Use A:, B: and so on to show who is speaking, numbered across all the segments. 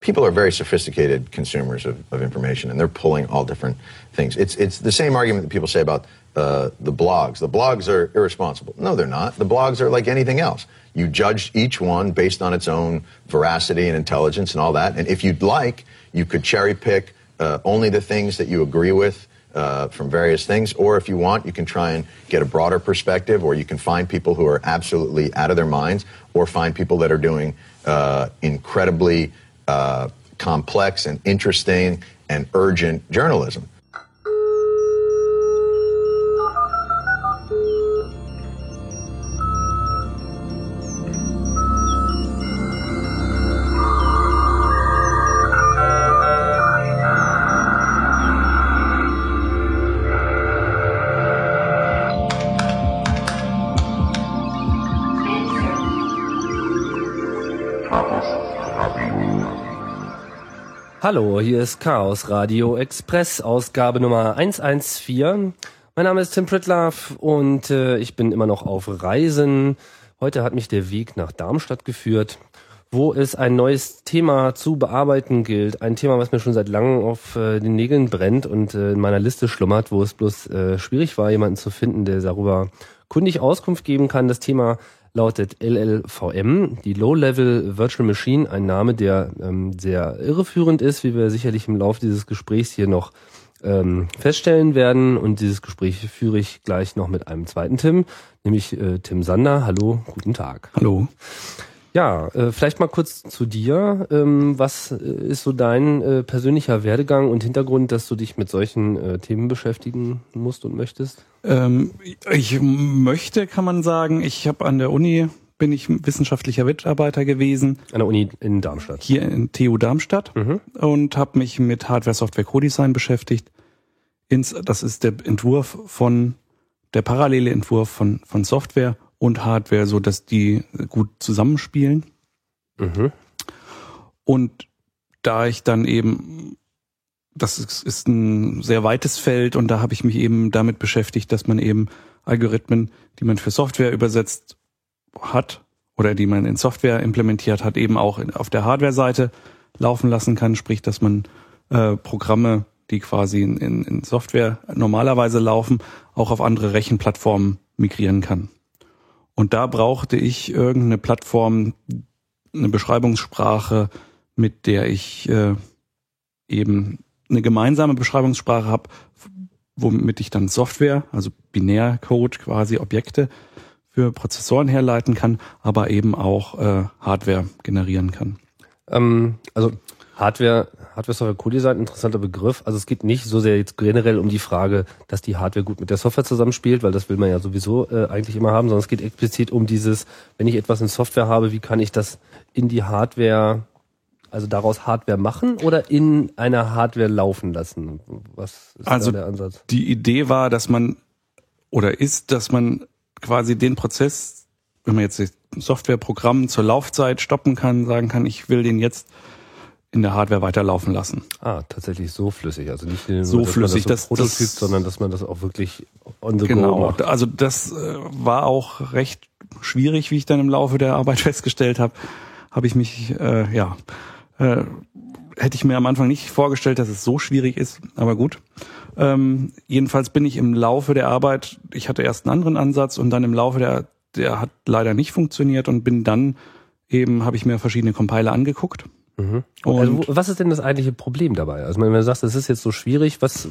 A: people are very sophisticated consumers of, of information, and they're pulling all different things. It's it's the same argument that people say about uh, the blogs. The blogs are irresponsible. No, they're not. The blogs are like anything else. You judge each one based on its own veracity and intelligence and all that. And if you'd like, you could cherry pick uh, only the things that you agree with uh, from various things. Or if you want, you can try and get a broader perspective, or you can find people who are absolutely out of their minds, or find people that are doing uh, incredibly uh, complex and interesting and urgent journalism.
B: Hallo, hier ist Chaos Radio Express, Ausgabe Nummer 114. Mein Name ist Tim Pritlove und äh, ich bin immer noch auf Reisen. Heute hat mich der Weg nach Darmstadt geführt, wo es ein neues Thema zu bearbeiten gilt. Ein Thema, was mir schon seit langem auf äh, den Nägeln brennt und äh, in meiner Liste schlummert, wo es bloß äh, schwierig war, jemanden zu finden, der darüber kundig Auskunft geben kann. Das Thema lautet LLVM, die Low-Level Virtual Machine, ein Name, der ähm, sehr irreführend ist, wie wir sicherlich im Laufe dieses Gesprächs hier noch ähm, feststellen werden. Und dieses Gespräch führe ich gleich noch mit einem zweiten Tim, nämlich äh, Tim Sander. Hallo, guten Tag.
C: Hallo.
B: Ja, äh, vielleicht mal kurz zu dir. Ähm, was äh, ist so dein äh, persönlicher Werdegang und Hintergrund, dass du dich mit solchen äh, Themen beschäftigen musst und möchtest?
C: Ähm, ich möchte, kann man sagen, ich habe an der Uni bin ich wissenschaftlicher Mitarbeiter gewesen.
B: An der Uni in Darmstadt.
C: Hier in TU Darmstadt mhm. und habe mich mit Hardware, Software, Co-Design beschäftigt. Ins, das ist der Entwurf von der parallele Entwurf von von Software und Hardware, so dass die gut zusammenspielen. Mhm. Und da ich dann eben, das ist, ist ein sehr weites Feld und da habe ich mich eben damit beschäftigt, dass man eben Algorithmen, die man für Software übersetzt hat oder die man in Software implementiert hat, eben auch auf der Hardware-Seite laufen lassen kann, sprich, dass man äh, Programme, die quasi in, in, in Software normalerweise laufen, auch auf andere Rechenplattformen migrieren kann. Und da brauchte ich irgendeine Plattform, eine Beschreibungssprache, mit der ich äh, eben eine gemeinsame Beschreibungssprache habe, womit ich dann Software, also Binärcode, quasi Objekte für Prozessoren herleiten kann, aber eben auch äh, Hardware generieren kann.
B: Ähm, also Hardware, Hardware Software Co-Design, interessanter Begriff. Also es geht nicht so sehr jetzt generell um die Frage, dass die Hardware gut mit der Software zusammenspielt, weil das will man ja sowieso äh, eigentlich immer haben, sondern es geht explizit um dieses, wenn ich etwas in Software habe, wie kann ich das in die Hardware, also daraus Hardware machen oder in einer Hardware laufen lassen? Was
C: ist also der Ansatz? Die Idee war, dass man oder ist, dass man quasi den Prozess, wenn man jetzt Softwareprogramm zur Laufzeit stoppen kann, sagen kann, ich will den jetzt in der Hardware weiterlaufen lassen.
B: Ah, tatsächlich so flüssig, also nicht
C: so flüssig,
B: das, so das, das sondern dass man das auch wirklich
C: on the genau, go macht. Also das äh, war auch recht schwierig, wie ich dann im Laufe der Arbeit festgestellt habe. Habe ich mich äh, ja äh, hätte ich mir am Anfang nicht vorgestellt, dass es so schwierig ist, aber gut. Ähm, jedenfalls bin ich im Laufe der Arbeit, ich hatte erst einen anderen Ansatz und dann im Laufe der, der hat leider nicht funktioniert und bin dann eben, habe ich mir verschiedene Compiler angeguckt
B: Mhm. Also, was ist denn das eigentliche Problem dabei? Also wenn du sagst, es ist jetzt so schwierig, was,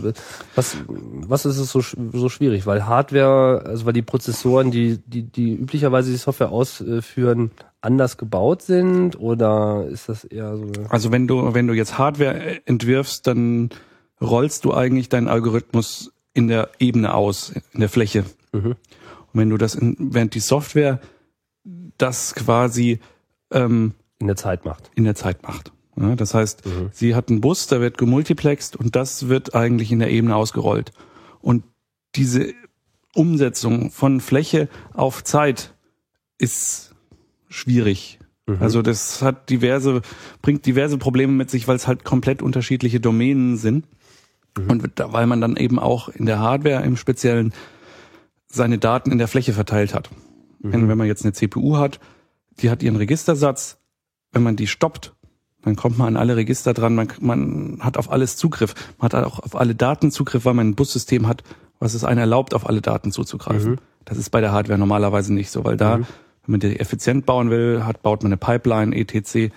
B: was, was ist es so, so schwierig? Weil Hardware, also weil die Prozessoren, die, die, die üblicherweise die Software ausführen, anders gebaut sind oder ist das eher so?
C: Also wenn du, wenn du jetzt Hardware entwirfst, dann rollst du eigentlich deinen Algorithmus in der Ebene aus, in der Fläche. Mhm. Und wenn du das, in, während die Software das quasi ähm,
B: in der Zeit macht.
C: In der Zeit macht. Ja, das heißt, mhm. sie hat einen Bus, der wird gemultiplext und das wird eigentlich in der Ebene ausgerollt. Und diese Umsetzung von Fläche auf Zeit ist schwierig. Mhm. Also das hat diverse, bringt diverse Probleme mit sich, weil es halt komplett unterschiedliche Domänen sind. Mhm. Und weil man dann eben auch in der Hardware im Speziellen seine Daten in der Fläche verteilt hat. Mhm. Wenn, wenn man jetzt eine CPU hat, die hat ihren Registersatz, wenn man die stoppt, Dann kommt man an alle Register dran, man, man hat auf alles Zugriff. Man hat auch auf alle Daten Zugriff, weil man ein Bussystem hat, was es einen erlaubt, auf alle Daten zuzugreifen. Mhm. Das ist bei der Hardware normalerweise nicht so, weil da, mhm. wenn man die effizient bauen will, hat, baut man eine Pipeline, etc.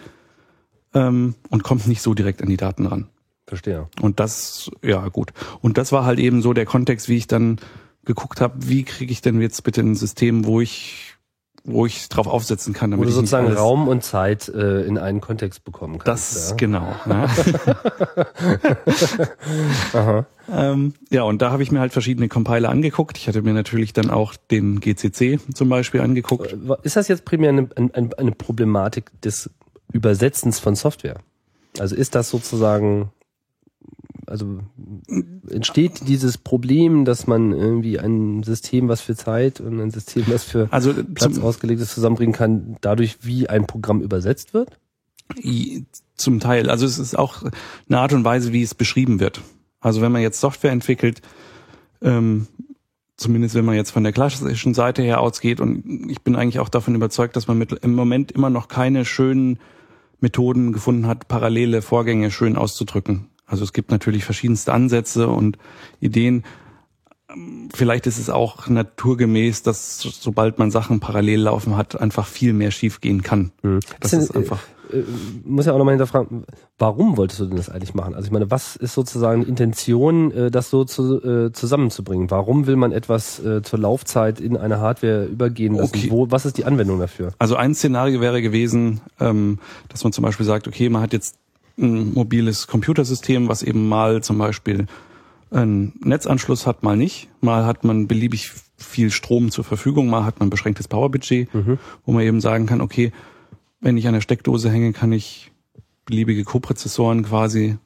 C: Ähm, und kommt nicht so direkt an die Daten ran.
B: Verstehe.
C: Und das, ja gut. Und das war halt eben so der Kontext, wie ich dann geguckt habe, wie kriege ich denn jetzt bitte ein System, wo ich wo ich drauf aufsetzen kann,
B: damit wo du sozusagen Raum und Zeit äh, in einen Kontext bekommen
C: kannst. Das ja. genau. Ja. Aha. Ähm, ja, und da habe ich mir halt verschiedene Compiler angeguckt. Ich hatte mir natürlich dann auch den GCC zum Beispiel angeguckt.
B: Äh, ist das jetzt primär eine, eine, eine Problematik des Übersetzens von Software? Also ist das sozusagen also entsteht dieses Problem, dass man irgendwie ein System, was für Zeit und ein System, was für
C: also
B: Platz ausgelegt ist, zusammenbringen kann, dadurch, wie ein Programm übersetzt wird?
C: Zum Teil. Also es ist auch eine Art und Weise, wie es beschrieben wird. Also wenn man jetzt Software entwickelt, ähm, zumindest wenn man jetzt von der klassischen Seite her ausgeht, und ich bin eigentlich auch davon überzeugt, dass man mit, im Moment immer noch keine schönen Methoden gefunden hat, parallele Vorgänge schön auszudrücken. Also es gibt natürlich verschiedenste Ansätze und Ideen. Vielleicht ist es auch naturgemäß, dass sobald man Sachen parallel laufen hat, einfach viel mehr schiefgehen kann.
B: Mhm. Das ist, ist einfach. Äh, äh, muss ja auch nochmal hinterfragen, warum wolltest du denn das eigentlich machen? Also ich meine, was ist sozusagen die Intention, äh, das so zu, äh, zusammenzubringen? Warum will man etwas äh, zur Laufzeit in eine Hardware übergehen lassen? Okay. Wo, was ist die Anwendung dafür?
C: Also ein Szenario wäre gewesen, ähm, dass man zum Beispiel sagt, okay, man hat jetzt ein mobiles Computersystem, was eben mal zum Beispiel einen Netzanschluss hat, mal nicht. Mal hat man beliebig viel Strom zur Verfügung, mal hat man beschränktes Powerbudget, mhm. wo man eben sagen kann, okay, wenn ich an der Steckdose hänge, kann ich beliebige Koprozessoren quasi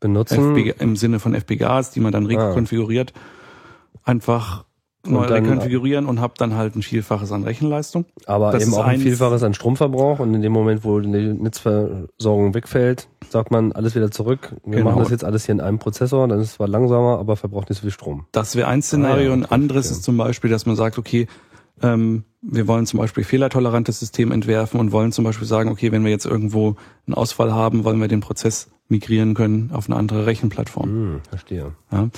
B: benutzen
C: FB, im Sinne von FPGAs, die man dann rekonfiguriert, ah. einfach neu rekonfigurieren und habe dann halt ein Vielfaches an Rechenleistung.
B: Aber das eben auch ein Vielfaches an Stromverbrauch und in dem Moment, wo die Netzversorgung wegfällt, sagt man alles wieder zurück. Wir genau. machen das jetzt alles hier in einem Prozessor, dann ist es zwar langsamer, aber verbraucht nicht so viel Strom.
C: Das wäre ein Szenario. Ah, ja. Ein anderes ist zum Beispiel, dass man sagt, okay, ähm, wir wollen zum Beispiel fehlertolerantes System entwerfen und wollen zum Beispiel sagen, okay, wenn wir jetzt irgendwo einen Ausfall haben, wollen wir den Prozess migrieren können auf eine andere Rechenplattform.
B: Hm, verstehe. Ja.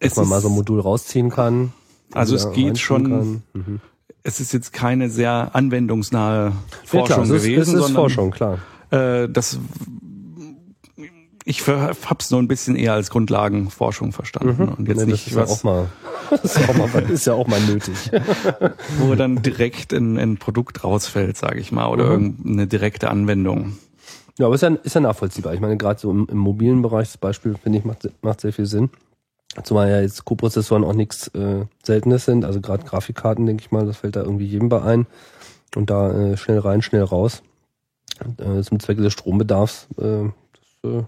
B: Dass man mal so ein Modul rausziehen kann,
C: also es geht schon. Mhm. Es ist jetzt keine sehr anwendungsnahe Forschung ja, klar, es ist, gewesen,
B: es ist sondern Forschung, klar.
C: Äh, das ich hab's nur ein bisschen eher als Grundlagenforschung verstanden
B: mhm. und jetzt nee, nicht ist was. Ja auch mal, das ist, auch mal, ist ja auch mal nötig.
C: wo dann direkt ein, ein Produkt rausfällt, sage ich mal, oder mhm. irgendeine direkte Anwendung.
B: Ja, aber ist ja, ist ja nachvollziehbar. Ich meine, gerade so im, im mobilen Bereich, das Beispiel, finde ich, macht, macht sehr viel Sinn. Zumal ja jetzt Co-Prozessoren auch nichts äh, Seltenes sind. Also gerade Grafikkarten, denke ich mal, das fällt da irgendwie jedem bei ein. Und da äh, schnell rein, schnell raus. Äh, zum Zwecke des Strombedarfs. Äh, das, äh,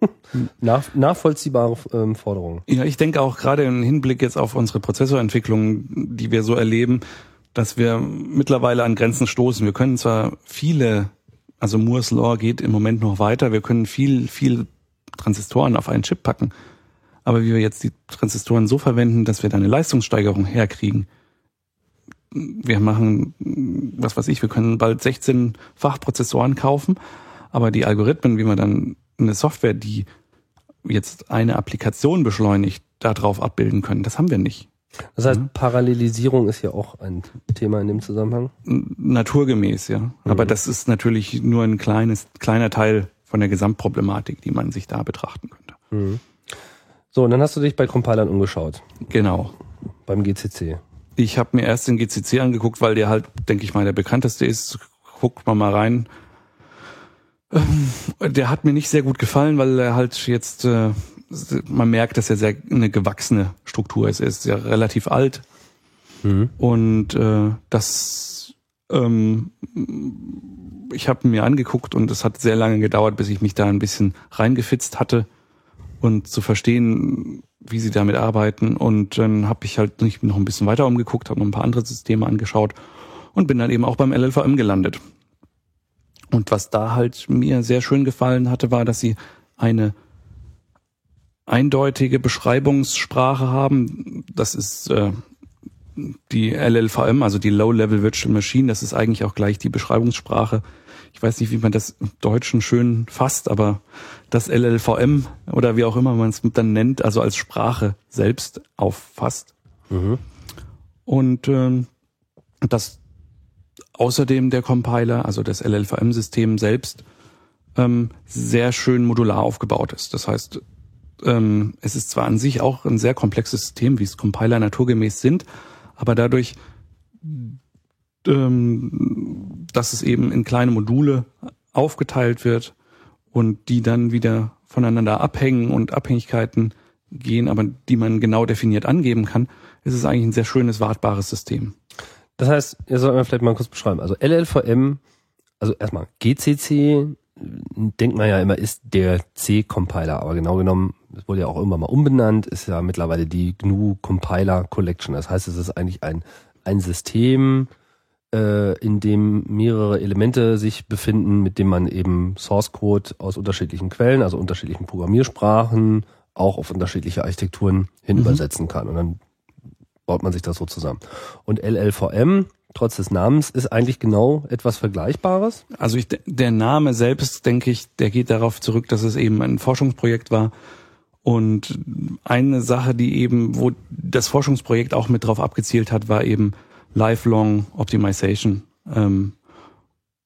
B: nach, nachvollziehbare ähm, Forderungen.
C: Ja, ich denke auch gerade im Hinblick jetzt auf unsere Prozessorentwicklung, die wir so erleben, dass wir mittlerweile an Grenzen stoßen. Wir können zwar viele, also Moore's Law geht im Moment noch weiter, wir können viel, viel Transistoren auf einen Chip packen. Aber wie wir jetzt die Transistoren so verwenden, dass wir da eine Leistungssteigerung herkriegen, wir machen, was weiß ich, wir können bald 16 Fachprozessoren kaufen, aber die Algorithmen, wie man dann eine Software, die jetzt eine Applikation beschleunigt, darauf abbilden können, das haben wir nicht.
B: Das heißt, Parallelisierung ist ja auch ein Thema in dem Zusammenhang?
C: Naturgemäß, ja. Mhm. Aber das ist natürlich nur ein kleines, kleiner Teil von der Gesamtproblematik, die man sich da betrachten könnte. Mhm.
B: So, und dann hast du dich bei Compilern umgeschaut.
C: Genau.
B: Beim GCC.
C: Ich habe mir erst den GCC angeguckt, weil der halt, denke ich mal, der bekannteste ist. Guckt mal mal rein. Ähm, der hat mir nicht sehr gut gefallen, weil er halt jetzt, äh, man merkt, dass er sehr eine gewachsene Struktur ist. Er ist ja relativ alt. Mhm. Und äh, das, ähm, ich habe mir angeguckt und es hat sehr lange gedauert, bis ich mich da ein bisschen reingefitzt hatte und zu verstehen, wie sie damit arbeiten. Und dann habe ich halt nicht noch ein bisschen weiter umgeguckt, habe noch ein paar andere Systeme angeschaut und bin dann eben auch beim LLVM gelandet. Und was da halt mir sehr schön gefallen hatte, war, dass sie eine eindeutige Beschreibungssprache haben. Das ist äh, die LLVM, also die Low-Level Virtual Machine. Das ist eigentlich auch gleich die Beschreibungssprache, ich weiß nicht, wie man das im Deutschen schön fasst, aber das LLVM oder wie auch immer man es dann nennt, also als Sprache selbst auffasst. Mhm. Und ähm, dass außerdem der Compiler, also das LLVM-System selbst, ähm, sehr schön modular aufgebaut ist. Das heißt, ähm, es ist zwar an sich auch ein sehr komplexes System, wie es Compiler naturgemäß sind, aber dadurch, ähm, dass es eben in kleine Module aufgeteilt wird und die dann wieder voneinander abhängen und Abhängigkeiten gehen, aber die man genau definiert angeben kann, ist es eigentlich ein sehr schönes, wartbares System.
B: Das heißt, ihr sollt mir vielleicht mal kurz beschreiben. Also LLVM, also erstmal GCC, denkt man ja immer, ist der C-Compiler, aber genau genommen, es wurde ja auch immer mal umbenannt, ist ja mittlerweile die GNU Compiler Collection. Das heißt, es ist eigentlich ein, ein System, äh, in dem mehrere Elemente sich befinden, mit dem man eben Source Code aus unterschiedlichen Quellen, also unterschiedlichen Programmiersprachen, auch auf unterschiedliche Architekturen hin mhm. übersetzen kann. Und dann baut man sich das so zusammen. Und LLVM, trotz des Namens, ist eigentlich genau etwas Vergleichbares.
C: Also ich, der Name selbst, denke ich, der geht darauf zurück, dass es eben ein Forschungsprojekt war. Und eine Sache, die eben, wo das Forschungsprojekt auch mit drauf abgezielt hat, war eben Lifelong Optimization. Ähm,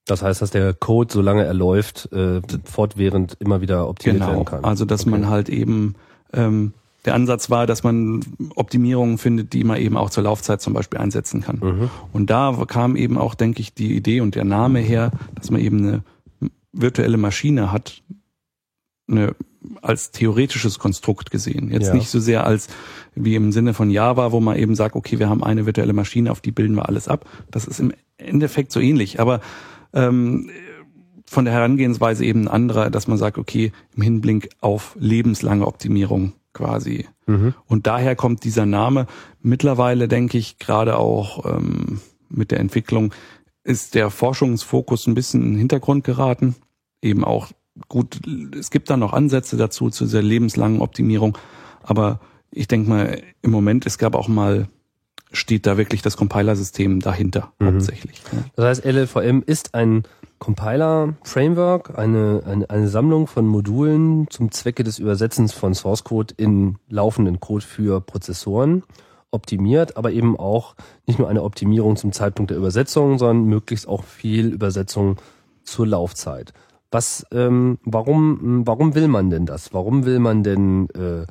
B: das heißt, dass der Code, solange er läuft, äh, fortwährend immer wieder optimiert
C: genau,
B: werden kann.
C: Also dass okay. man halt eben ähm, der Ansatz war, dass man Optimierungen findet, die man eben auch zur Laufzeit zum Beispiel einsetzen kann. Mhm. Und da kam eben auch, denke ich, die Idee und der Name her, dass man eben eine virtuelle Maschine hat, eine, als theoretisches Konstrukt gesehen. Jetzt ja. nicht so sehr als wie im Sinne von Java, wo man eben sagt, okay, wir haben eine virtuelle Maschine, auf die bilden wir alles ab. Das ist im Endeffekt so ähnlich. Aber ähm, von der Herangehensweise eben ein anderer, dass man sagt, okay, im Hinblick auf lebenslange Optimierung quasi. Mhm. Und daher kommt dieser Name. Mittlerweile denke ich gerade auch ähm, mit der Entwicklung ist der Forschungsfokus ein bisschen in den Hintergrund geraten. Eben auch gut, es gibt da noch Ansätze dazu zu dieser lebenslangen Optimierung, aber ich denke mal, im Moment, es gab auch mal steht da wirklich das Compiler-System dahinter mhm. hauptsächlich.
B: Das heißt, LLVM ist ein Compiler-Framework, eine, eine, eine Sammlung von Modulen zum Zwecke des Übersetzens von Source Code in laufenden Code für Prozessoren optimiert, aber eben auch nicht nur eine Optimierung zum Zeitpunkt der Übersetzung, sondern möglichst auch viel Übersetzung zur Laufzeit. Was, ähm, warum, warum will man denn das? Warum will man denn äh,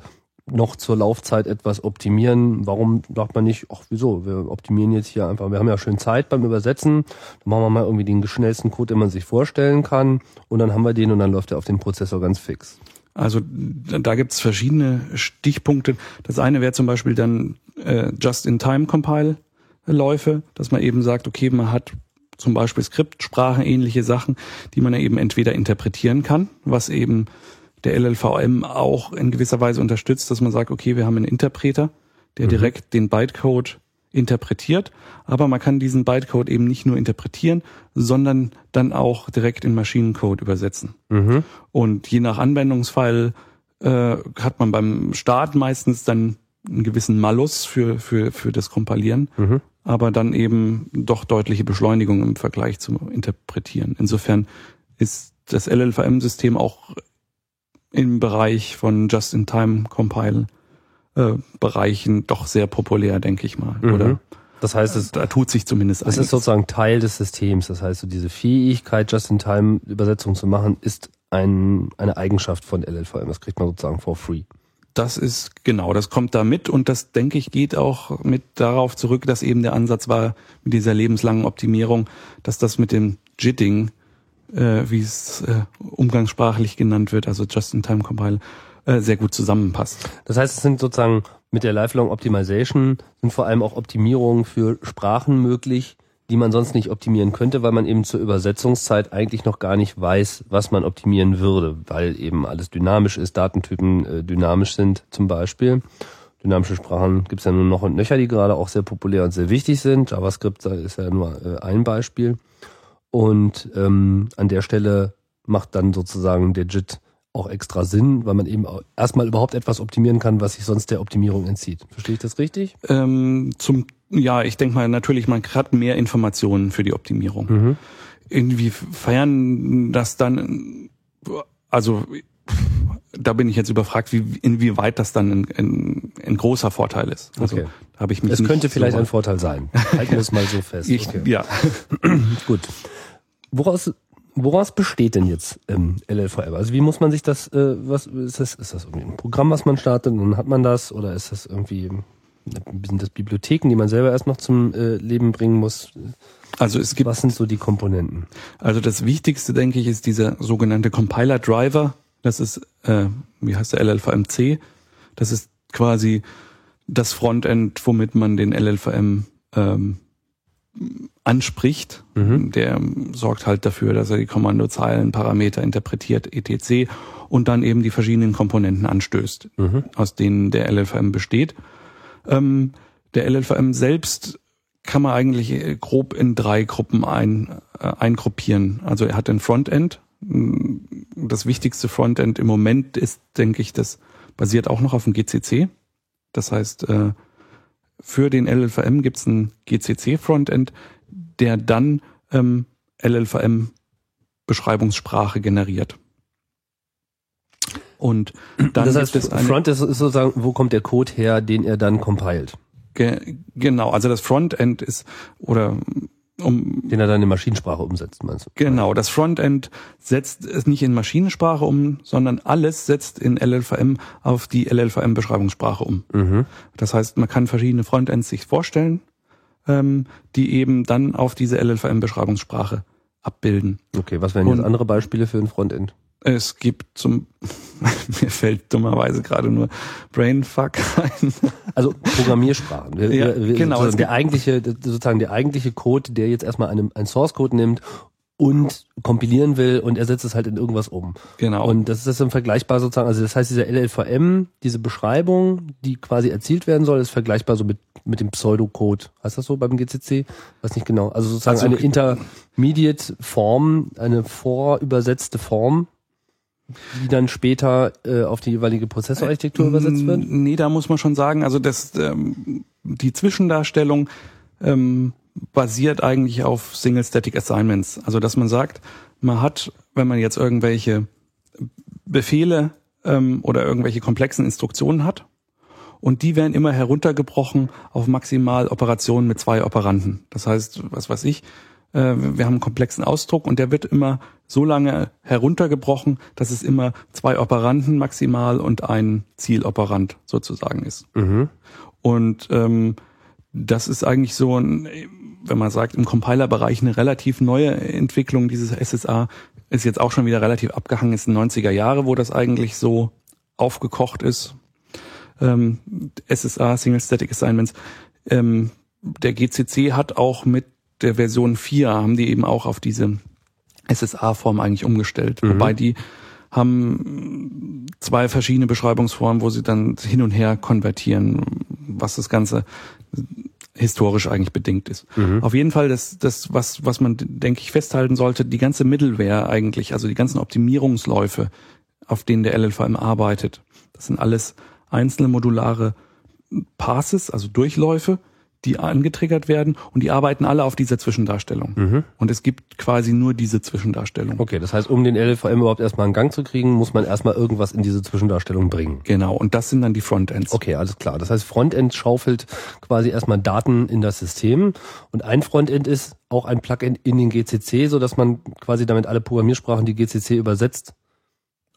B: noch zur Laufzeit etwas optimieren. Warum sagt man nicht, ach wieso, wir optimieren jetzt hier einfach, wir haben ja schön Zeit beim Übersetzen, dann machen wir mal irgendwie den schnellsten Code, den man sich vorstellen kann und dann haben wir den und dann läuft er auf den Prozessor ganz fix.
C: Also da gibt's verschiedene Stichpunkte. Das eine wäre zum Beispiel dann äh, Just-in-Time-Compile-Läufe, dass man eben sagt, okay, man hat zum Beispiel Skriptsprachen, ähnliche Sachen, die man ja eben entweder interpretieren kann, was eben der LLVM auch in gewisser Weise unterstützt, dass man sagt, okay, wir haben einen Interpreter, der mhm. direkt den Bytecode interpretiert, aber man kann diesen Bytecode eben nicht nur interpretieren, sondern dann auch direkt in Maschinencode übersetzen. Mhm. Und je nach Anwendungsfall äh, hat man beim Start meistens dann einen gewissen Malus für, für, für das Kompilieren, mhm. Aber dann eben doch deutliche Beschleunigung im Vergleich zum Interpretieren. Insofern ist das LLVM-System auch im Bereich von Just-in-Time-Compile äh, Bereichen doch sehr populär, denke ich mal. Mhm. Oder?
B: Das heißt, es,
C: da tut sich zumindest
B: Das einiges. ist sozusagen Teil des Systems. Das heißt, so diese Fähigkeit, Just-in-Time-Übersetzung zu machen, ist ein, eine Eigenschaft von LLVM. Das kriegt man sozusagen for free.
C: Das ist genau, das kommt da mit und das denke ich geht auch mit darauf zurück, dass eben der Ansatz war mit dieser lebenslangen Optimierung, dass das mit dem Jitting äh, wie es äh, umgangssprachlich genannt wird, also Just-in-Time-Compile, äh, sehr gut zusammenpasst.
B: Das heißt, es sind sozusagen mit der Lifelong Optimization sind vor allem auch Optimierungen für Sprachen möglich, die man sonst nicht optimieren könnte, weil man eben zur Übersetzungszeit eigentlich noch gar nicht weiß, was man optimieren würde, weil eben alles dynamisch ist, Datentypen äh, dynamisch sind zum Beispiel. Dynamische Sprachen gibt es ja nur noch und nöcher, die gerade auch sehr populär und sehr wichtig sind. JavaScript ist ja nur äh, ein Beispiel. Und ähm, an der Stelle macht dann sozusagen der JIT auch extra Sinn, weil man eben erstmal überhaupt etwas optimieren kann, was sich sonst der Optimierung entzieht. Verstehe ich das richtig?
C: Ähm, zum ja, ich denke mal natürlich, man hat mehr Informationen für die Optimierung. Mhm. inwiefern das dann, also da bin ich jetzt überfragt, wie, inwieweit das dann ein, ein, ein großer Vorteil ist. Also
B: Okay.
C: habe ich mich
B: Es
C: nicht
B: könnte vielleicht
C: so
B: ein Vorteil sein. Halten wir es mal so fest.
C: ich,
B: Okay.
C: Ja,
B: Gut. Woraus, woraus besteht denn jetzt ähm, LLVM? Also wie muss man sich das, äh, was ist das, ist das irgendwie ein Programm, was man startet und dann hat man das oder ist das irgendwie sind das Bibliotheken, die man selber erst noch zum äh, Leben bringen muss?
C: also es gibt
B: Was sind so die Komponenten?
C: Also das Wichtigste, denke ich, ist dieser sogenannte Compiler Driver. Das ist, äh, wie heißt der LLVM-C? Das ist quasi das Frontend, womit man den LLVM ähm, anspricht. Der sorgt halt dafür, dass er die Kommandozeilen, Parameter interpretiert, etc. und dann eben die verschiedenen Komponenten anstößt, aus denen der LLVM besteht. Ähm, der LLVM selbst kann man eigentlich äh, grob in drei Gruppen ein, äh, eingruppieren. Also er hat ein Frontend. Mm, Das wichtigste Frontend im Moment ist, denke ich, das basiert auch noch auf dem GCC. Das heißt, äh, für den LLVM gibt es ein GCC-Frontend, der dann ähm, LLVM-Beschreibungssprache generiert. Und dann
B: das heißt,
C: gibt
B: Front ist sozusagen, wo kommt der Code her, den er dann compiled,
C: ge, genau, also das Frontend ist oder um
B: den er dann in Maschinensprache umsetzt, meinst du?
C: Genau, das Frontend setzt es nicht in Maschinensprache um, sondern alles setzt in LLVM auf die LLVM-Beschreibungssprache um. Das heißt, man kann verschiedene Frontends sich vorstellen, ähm, die eben dann auf diese LLVM-Beschreibungssprache abbilden.
B: Okay, was wären jetzt andere Beispiele für ein Frontend?
C: Es gibt zum, mir fällt dummerweise gerade nur Brainfuck ein.
B: Also Programmiersprachen. Wir,
C: Ja,
B: wir,
C: genau,
B: sozusagen Der eigentliche, sozusagen der eigentliche Code, der jetzt erstmal einen, einen Source Code nimmt und kompilieren will und er setzt es halt in irgendwas um.
C: Genau.
B: Und das ist dann vergleichbar sozusagen, also das heißt, dieser LLVM, diese Beschreibung, die quasi erzielt werden soll, ist vergleichbar so mit, mit dem Pseudocode. Heißt das so beim GCC? Weiß nicht genau. Also sozusagen
C: Also-
B: eine Intermediate Form, eine vorübersetzte Form, die dann später äh, auf die jeweilige Prozessorarchitektur übersetzt wird?
C: Nee, da muss man schon sagen, also das, ähm, die Zwischendarstellung ähm, basiert eigentlich auf Single Static Assignments. Also dass man sagt, man hat, wenn man jetzt irgendwelche Befehle ähm, oder irgendwelche komplexen Instruktionen hat, und die werden immer heruntergebrochen auf maximal Operationen mit zwei Operanten. Das heißt, was weiß ich, äh, wir haben einen komplexen Ausdruck und der wird immer so lange heruntergebrochen, dass es immer zwei Operanten maximal und ein Zieloperant sozusagen ist. Und ähm, das ist eigentlich so ein, wenn man sagt, im Compiler-Bereich eine relativ neue Entwicklung dieses SSA, ist jetzt auch schon wieder relativ abgehangen, ist in den 90er Jahre, wo das eigentlich so aufgekocht ist. Ähm, SSA, Single Static Assignments. Ähm, der GCC hat auch mit der Version 4, haben die eben auch auf diese SSA-Form eigentlich umgestellt. Wobei die haben zwei verschiedene Beschreibungsformen, wo sie dann hin und her konvertieren, was das Ganze historisch eigentlich bedingt ist. Auf jeden Fall das, das was, was man, denke ich, festhalten sollte, die ganze Middleware eigentlich, also die ganzen Optimierungsläufe, auf denen der LLVM arbeitet, das sind alles einzelne modulare Passes, also Durchläufe, die angetriggert werden und die arbeiten alle auf dieser Zwischendarstellung. Und es gibt quasi nur diese Zwischendarstellung.
B: Okay, das heißt, um den LLVM überhaupt erstmal in Gang zu kriegen, muss man erstmal irgendwas in diese Zwischendarstellung bringen.
C: Genau, und das sind dann die Frontends.
B: Okay, alles klar. Das heißt, Frontend schaufelt quasi erstmal Daten in das System und ein Frontend ist auch ein Plugin in den GCC, so dass man quasi damit alle Programmiersprachen, die GCC übersetzt,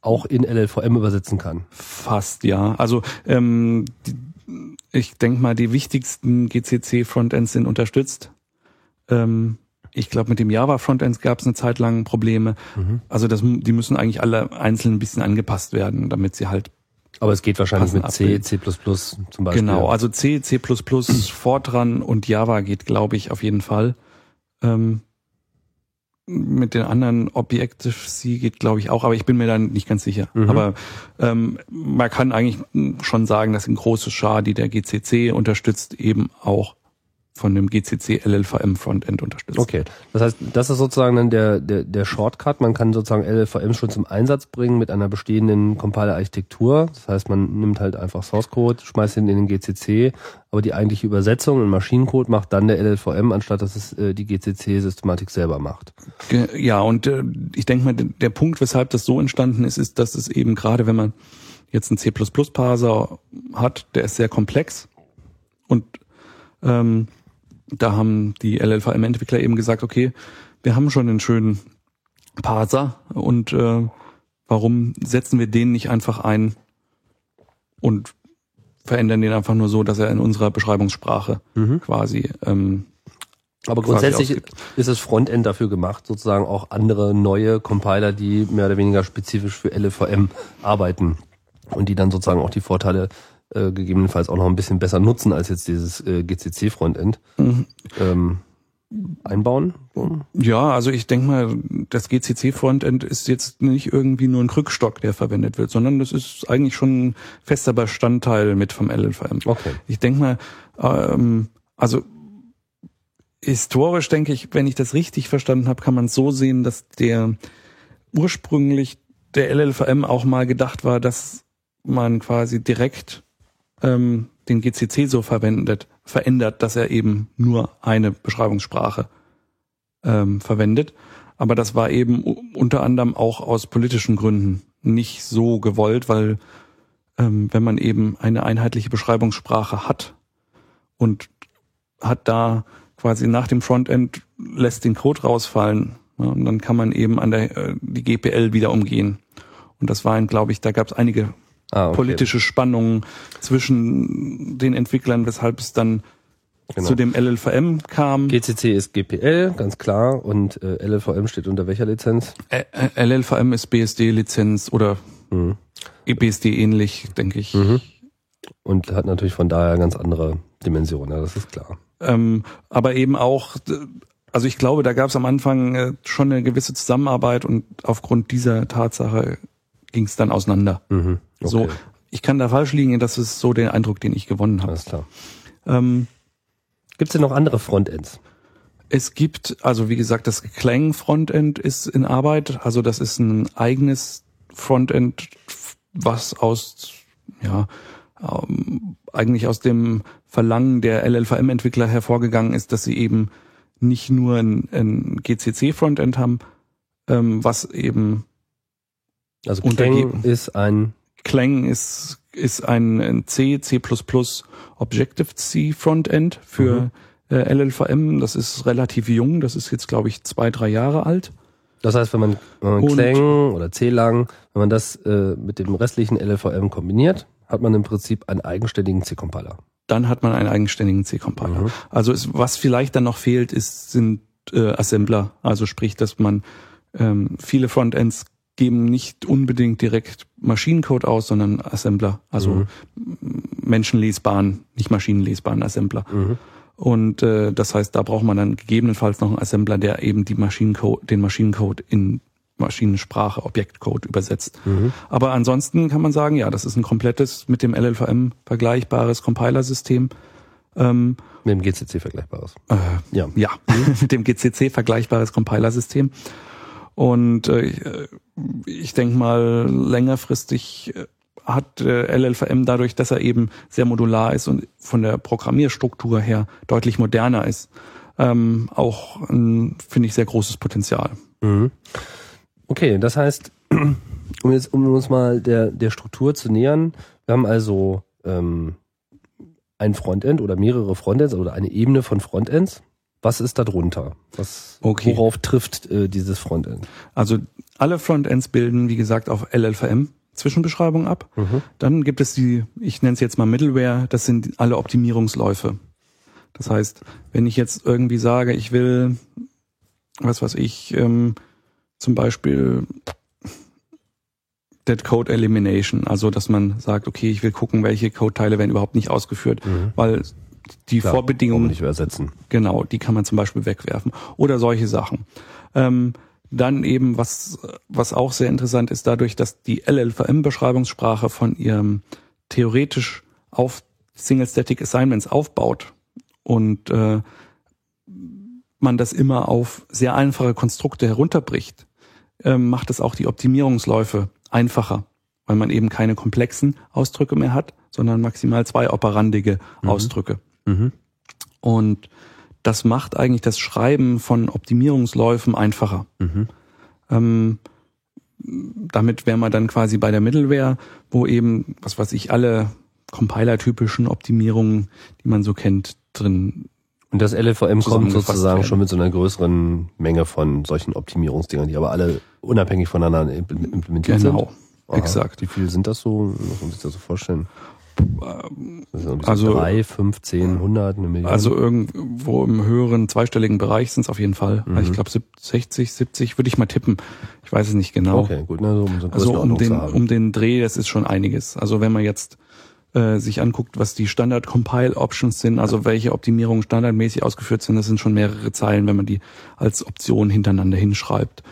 B: auch in LLVM übersetzen kann.
C: Fast, ja. Also ähm, die, ich denke mal, die wichtigsten GCC-Frontends sind unterstützt. Ähm, ich glaube, mit dem Java-Frontends gab es eine Zeit lang Probleme. Also das, die müssen eigentlich alle einzeln ein bisschen angepasst werden, damit sie halt
B: Aber es geht wahrscheinlich mit C. C++ zum Beispiel.
C: Genau, also C, C++, Fortran und Java geht, glaube ich, auf jeden Fall. Ähm, mit den anderen Objective-C geht, glaube ich, auch, aber ich bin mir dann nicht ganz sicher. Aber ähm, man kann eigentlich schon sagen, dass ein großes Schar, die der GCC unterstützt, eben auch von dem GCC LLVM Frontend unterstützt.
B: Okay, das heißt, das ist sozusagen dann der, der, der Shortcut. Man kann sozusagen LLVM schon zum Einsatz bringen mit einer bestehenden Compiler-Architektur. Das heißt, man nimmt halt einfach Source Code, schmeißt ihn in den GCC, aber die eigentliche Übersetzung in Maschinencode macht dann der LLVM, anstatt dass es äh, die GCC-Systematik selber macht.
C: Ja, und äh, ich denke mal, der Punkt, weshalb das so entstanden ist, ist, dass es eben gerade, wenn man jetzt einen C++-Parser hat, der ist sehr komplex und ähm, da haben die LLVM-Entwickler eben gesagt, okay, wir haben schon einen schönen Parser und äh, warum setzen wir den nicht einfach ein und verändern den einfach nur so, dass er in unserer Beschreibungssprache mhm. quasi ähm,
B: aber grundsätzlich ist das Frontend dafür gemacht, sozusagen auch andere neue Compiler, die mehr oder weniger spezifisch für LLVM arbeiten und die dann sozusagen auch die Vorteile äh, gegebenenfalls auch noch ein bisschen besser nutzen als jetzt dieses äh, GCC-Frontend. Mhm. Ähm, einbauen?
C: Ja, also ich denke mal, das GCC-Frontend ist jetzt nicht irgendwie nur ein Krückstock, der verwendet wird, sondern das ist eigentlich schon ein fester Bestandteil mit vom LLVM.
B: Okay.
C: Ich denke mal, ähm, also historisch denke ich, wenn ich das richtig verstanden habe, kann man es so sehen, dass der ursprünglich der LLVM auch mal gedacht war, dass man quasi direkt ähm, den GCC so verwendet, verändert, dass er eben nur eine Beschreibungssprache ähm, verwendet. Aber das war eben unter anderem auch aus politischen Gründen nicht so gewollt, weil ähm, wenn man eben eine einheitliche Beschreibungssprache hat und hat da quasi nach dem Frontend lässt den Code rausfallen ja, und dann kann man eben an der äh, die GPL wieder umgehen. Und das war, glaube ich, da gab es einige ah, okay. politische Spannungen zwischen den Entwicklern, weshalb es dann genau. zu dem LLVM kam.
B: GCC ist GPL, ganz klar. Und äh, LLVM steht unter welcher Lizenz?
C: Ä LLVM ist BSD-Lizenz oder mhm. BSD ähnlich, denke ich. Mhm.
B: Und hat natürlich von daher ganz andere Dimensionen, ja, das ist klar.
C: Ähm, aber eben auch, also ich glaube, da gab es am Anfang äh, schon eine gewisse Zusammenarbeit und aufgrund dieser Tatsache ging es dann auseinander. Mhm. Okay. So, ich kann da falsch liegen, das ist so der Eindruck, den ich gewonnen habe.
B: Alles klar. Ähm, gibt es denn noch andere Frontends?
C: Es gibt, also wie gesagt, das Clang Frontend ist in Arbeit. Also das ist ein eigenes Frontend, was aus, ja, ähm, eigentlich aus dem Verlangen der LLVM-Entwickler hervorgegangen ist, dass sie eben nicht nur ein, ein GCC-Frontend haben, ähm, was eben
B: also Clang ist ein
C: Clang ist ist ein C, C++ Objective-C Frontend für mhm. äh, LLVM. Das ist relativ jung. Das ist jetzt, glaube ich, zwei, drei Jahre alt.
B: Das heißt, wenn man, wenn man Clang oder C-Lang, wenn man das äh, mit dem restlichen LLVM kombiniert, hat man im Prinzip einen eigenständigen C-Compiler.
C: Dann hat man einen eigenständigen C-Compiler. Mhm. Also ist, was vielleicht dann noch fehlt, ist, sind äh, Assembler. Also sprich, dass man ähm, viele Frontends geben nicht unbedingt direkt Maschinencode aus, sondern Assembler, also mhm. menschenlesbaren, nicht maschinenlesbaren Assembler. Mhm. Und äh, das heißt, da braucht man dann gegebenenfalls noch einen Assembler, der eben die Maschinencode, den Maschinencode in Maschinensprache, Objektcode übersetzt. Mhm. Aber ansonsten kann man sagen, ja, das ist ein komplettes mit dem LLVM vergleichbares Compilersystem.
B: Ähm, mit dem GCC vergleichbares.
C: Äh, ja, ja, mit dem GCC vergleichbares Compilersystem. Und äh, ich denke mal, längerfristig äh, hat äh, LLVM dadurch, dass er eben sehr modular ist und von der Programmierstruktur her deutlich moderner ist, ähm, auch finde ich, sehr großes Potenzial. Mhm.
B: Okay, das heißt, um jetzt um uns mal der, der Struktur zu nähern, wir haben also ähm, ein Frontend oder mehrere Frontends oder eine Ebene von Frontends. Was ist da drunter? Was, okay. Worauf trifft äh, dieses Frontend?
C: Also alle Frontends bilden, wie gesagt, auf LLVM Zwischenbeschreibung ab. Mhm. Dann gibt es die, ich nenne es jetzt mal Middleware, das sind alle Optimierungsläufe. Das heißt, wenn ich jetzt irgendwie sage, ich will, was weiß ich, ähm, zum Beispiel Dead Code Elimination, also dass man sagt, okay, ich will gucken, welche Code-Teile werden überhaupt nicht ausgeführt, mhm. weil die Klar, Vorbedingungen
B: nicht übersetzen.
C: Genau, die kann man zum Beispiel wegwerfen oder solche Sachen. Ähm, dann eben, was, was auch sehr interessant ist, dadurch, dass die LLVM-Beschreibungssprache von ihrem theoretisch auf Single Static Assignments aufbaut und äh, man das immer auf sehr einfache Konstrukte herunterbricht, äh, macht es auch die Optimierungsläufe einfacher, weil man eben keine komplexen Ausdrücke mehr hat, sondern maximal zwei operandige
B: Mhm.
C: Ausdrücke.
B: Mhm.
C: Und das macht eigentlich das Schreiben von Optimierungsläufen einfacher.
B: Mhm.
C: Ähm, damit wäre man dann quasi bei der Middleware, wo eben, was weiß ich, alle Compiler-typischen Optimierungen, die man so kennt, drin.
B: Und das LLVM kommt sozusagen
C: werden.
B: schon mit so einer größeren Menge von solchen Optimierungsdingern, die aber alle unabhängig voneinander impl- implementiert sind.
C: Genau, exakt.
B: Wie viel sind das so? Muss man sich das so vorstellen?
C: Also-
B: also drei, fünf, zehn, hundert, eine Million.
C: Also irgendwo im höheren zweistelligen Bereich sind es auf jeden Fall.
B: Mhm.
C: Also ich glaube 60, 70 würde ich mal tippen. Ich weiß es nicht genau.
B: okay, gut, so, um so
C: Also um den, um den Dreh, das ist schon einiges. Also wenn man jetzt äh, sich anguckt, was die Standard-Compile-Options sind, also welche Optimierungen standardmäßig ausgeführt sind, das sind schon mehrere Zeilen, wenn man die als Option hintereinander hinschreibt.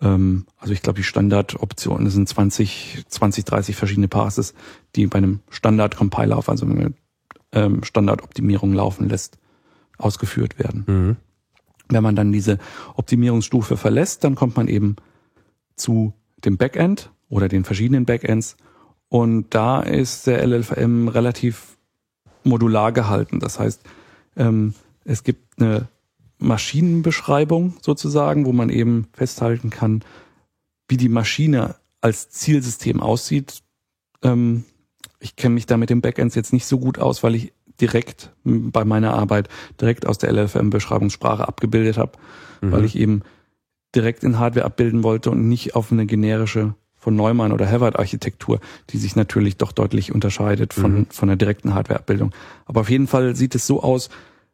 C: Ähm, also ich glaube, die Standard-Optionen sind 20, 20, 30 verschiedene Passes, die bei einem Standard-Compiler auf, also man ähm, Standardoptimierung laufen lässt, ausgeführt werden.
B: Mhm.
C: Wenn man dann diese Optimierungsstufe verlässt, dann kommt man eben zu dem Backend oder den verschiedenen Backends. Und da ist der LLVM relativ modular gehalten. Das heißt, ähm, es gibt eine Maschinenbeschreibung sozusagen, wo man eben festhalten kann, wie die Maschine als Zielsystem aussieht. Ähm, ich kenne mich da mit den Backends jetzt nicht so gut aus, weil ich direkt bei meiner Arbeit direkt aus der LLVM-Beschreibungssprache abgebildet habe,
B: Mhm.
C: weil ich eben direkt in Hardware abbilden wollte und nicht auf eine generische von Neumann oder Harvard-Architektur, die sich natürlich doch deutlich unterscheidet von,
B: Mhm.
C: von der direkten Hardware-Abbildung. Aber auf jeden Fall sieht es so aus,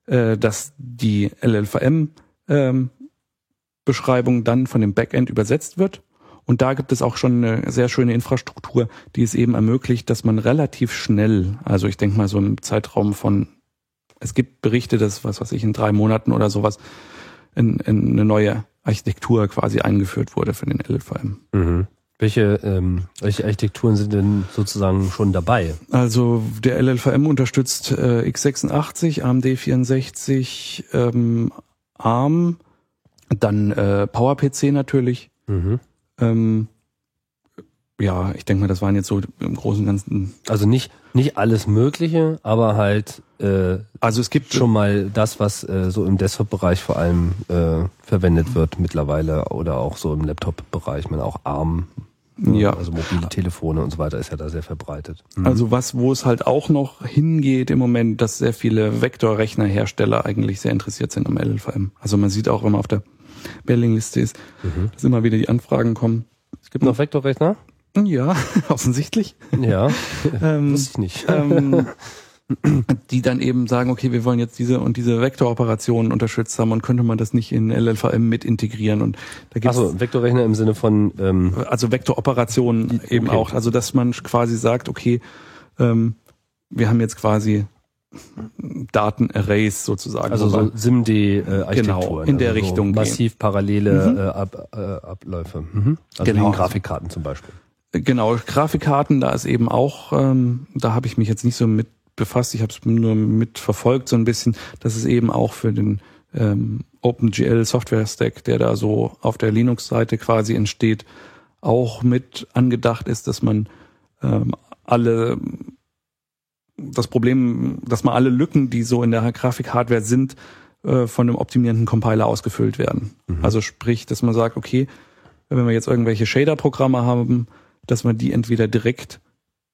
C: äh, dass die LLVM-Beschreibung dann von dem Backend übersetzt wird. Und da gibt es auch schon eine sehr schöne Infrastruktur, die es eben ermöglicht, dass man relativ schnell, also ich denke mal so im Zeitraum von, es gibt Berichte, dass, was weiß ich, in drei Monaten oder sowas, in, in eine neue Architektur quasi eingeführt wurde für den LLVM.
B: Mhm. Welche, ähm, welche Architekturen sind denn sozusagen schon dabei?
C: Also der LLVM unterstützt äh, x86, AMD 64, ähm, ARM, dann äh, PowerPC natürlich.
B: Mhm.
C: Ähm, ja, ich denke mal, das waren jetzt so im Großen und Ganzen.
B: Also nicht, nicht alles Mögliche, aber halt äh,
C: Also es gibt
B: schon mal das, was äh, so im Desktop-Bereich vor allem äh, verwendet wird mittlerweile oder auch so im Laptop-Bereich, man auch ARM, ne,
C: Ja.
B: also mobile Telefone und so weiter ist ja da sehr verbreitet. Mhm.
C: Also was, wo es halt auch noch hingeht im Moment, dass sehr viele Vektorrechnerhersteller eigentlich sehr interessiert sind am LLVM. Also man sieht auch, wenn man auf der Mailingliste ist,
B: Mhm.
C: dass immer wieder die Anfragen kommen.
B: es gibt noch Vektorrechner?
C: Ja, offensichtlich.
B: Ja,
C: Ähm,
B: wusste ich nicht.
C: ähm, die dann eben sagen, okay, wir wollen jetzt diese und diese Vektoroperationen unterstützt haben und könnte man das nicht in LLVM mit integrieren und da gibt's
B: Achso, Vektorrechner im Sinne von ähm,
C: also Vektoroperationen eben
B: Okay.
C: auch, also dass man quasi sagt, okay, ähm, wir haben jetzt quasi Datenarrays sozusagen.
B: also so SIMD-Architekturen.
C: Genau, in der
B: also so
C: Richtung gehen.
B: Massiv parallele
C: Mhm.
B: äh, Ab, äh, Abläufe. Mhm. Also
C: Genau.
B: Grafikkarten zum Beispiel.
C: Genau, Grafikkarten, da ist eben auch, ähm, da habe ich mich jetzt nicht so mit befasst, ich habe es nur mit verfolgt so ein bisschen, dass es eben auch für den ähm, OpenGL Software Stack, der da so auf der Linux-Seite quasi entsteht, auch mit angedacht ist, dass man ähm, alle das Problem, dass man alle Lücken, die so in der Grafikhardware sind, äh, von einem optimierenden Compiler ausgefüllt werden.
B: Mhm.
C: Also sprich, dass man sagt, okay, wenn wir jetzt irgendwelche Shader-Programme haben, dass man die entweder direkt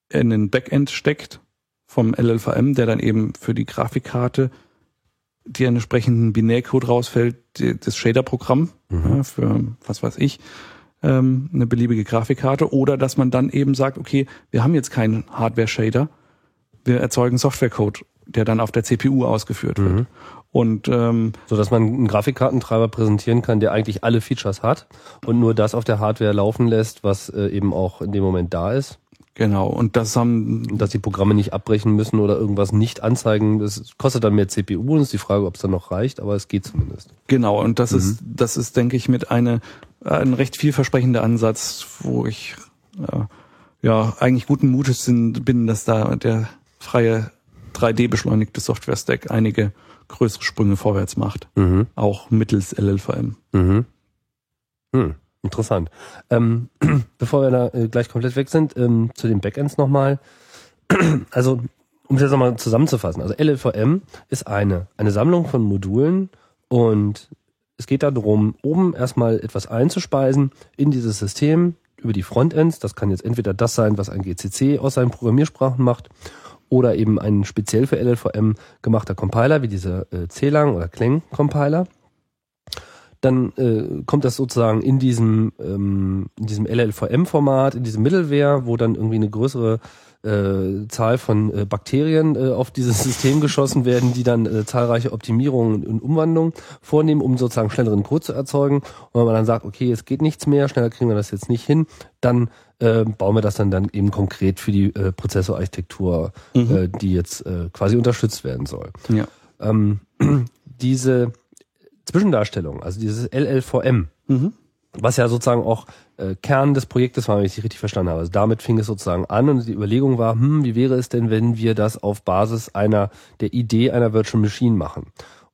C: in ein Backend steckt vom LLVM, der dann eben für die Grafikkarte die entsprechenden Binärcode rausfällt, das Shader-Programm
B: Mhm.
C: ja, für was weiß ich, ähm, eine beliebige Grafikkarte, oder dass man dann eben sagt, okay, wir haben jetzt keinen Hardware-Shader, wir erzeugen Softwarecode, der dann auf der CPU ausgeführt wird.
B: Mhm.
C: Und ähm,
B: So dass man einen Grafikkartentreiber präsentieren kann, der eigentlich alle Features hat und nur das auf der Hardware laufen lässt, was äh, eben auch in dem Moment da ist.
C: genau, und das haben
B: dass die Programme nicht abbrechen müssen oder irgendwas nicht anzeigen. Das kostet dann mehr CPU und ist die Frage, ob es dann noch reicht, aber es geht zumindest.
C: Genau, und das
B: Mhm.
C: ist, das ist, denke ich, mit eine, ein recht vielversprechender Ansatz, wo ich äh, ja eigentlich guten Mutes bin, dass da der freie 3D-beschleunigte Software-Stack einige größere Sprünge vorwärts macht.
B: Mhm.
C: Auch mittels LLVM.
B: Mhm. Hm, interessant. Ähm, bevor wir da äh, gleich komplett weg sind, ähm, zu den Backends nochmal. also, um es jetzt nochmal zusammenzufassen. Also LLVM ist eine, eine Sammlung von Modulen und es geht darum, oben erstmal etwas einzuspeisen in dieses System über die Frontends. Das kann jetzt entweder das sein, was ein GCC aus seinen Programmiersprachen macht oder eben ein speziell für LLVM gemachter Compiler, wie dieser äh, CLang oder Clang Compiler. Dann äh, kommt das sozusagen in diesem, ähm, in diesem LLVM-Format, in diesem Middleware, wo dann irgendwie eine größere äh, Zahl von äh, Bakterien äh, auf dieses System geschossen werden, die dann äh, zahlreiche Optimierungen und Umwandlungen vornehmen, um sozusagen schnelleren Code zu erzeugen. Und wenn man dann sagt, okay, es geht nichts mehr, schneller kriegen wir das jetzt nicht hin, dann äh, bauen wir das dann, dann eben konkret für die äh, Prozessorarchitektur,
C: Mhm.
B: äh, die jetzt äh, quasi unterstützt werden soll.
C: Ja.
B: Ähm, diese Zwischendarstellung, also dieses LLVM,
C: Mhm.
B: was ja sozusagen auch äh, Kern des Projektes war, wenn ich es richtig verstanden habe. Also damit fing es sozusagen an und die Überlegung war, hm, wie wäre es denn, wenn wir das auf Basis einer der Idee einer Virtual Machine machen?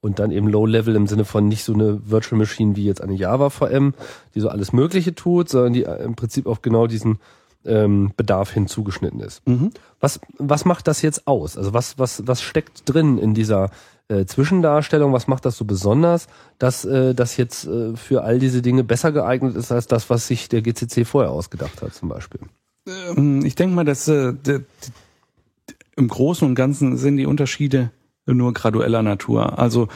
B: Und dann eben Low Level im Sinne von nicht so eine Virtual Machine wie jetzt eine Java VM, die so alles Mögliche tut, sondern die äh, im Prinzip auf genau diesen ähm, Bedarf hin zugeschnitten ist.
C: Mhm.
B: Was, was macht das jetzt aus? Also was, was, was steckt drin in dieser äh, Zwischendarstellung? Was macht das so besonders, dass äh, das jetzt äh, für all diese Dinge besser geeignet ist als das, was sich der GCC vorher ausgedacht hat, zum Beispiel?
C: Ähm, Ich denke mal, dass äh, de, de, im Großen und Ganzen sind die Unterschiede nur gradueller Natur. Also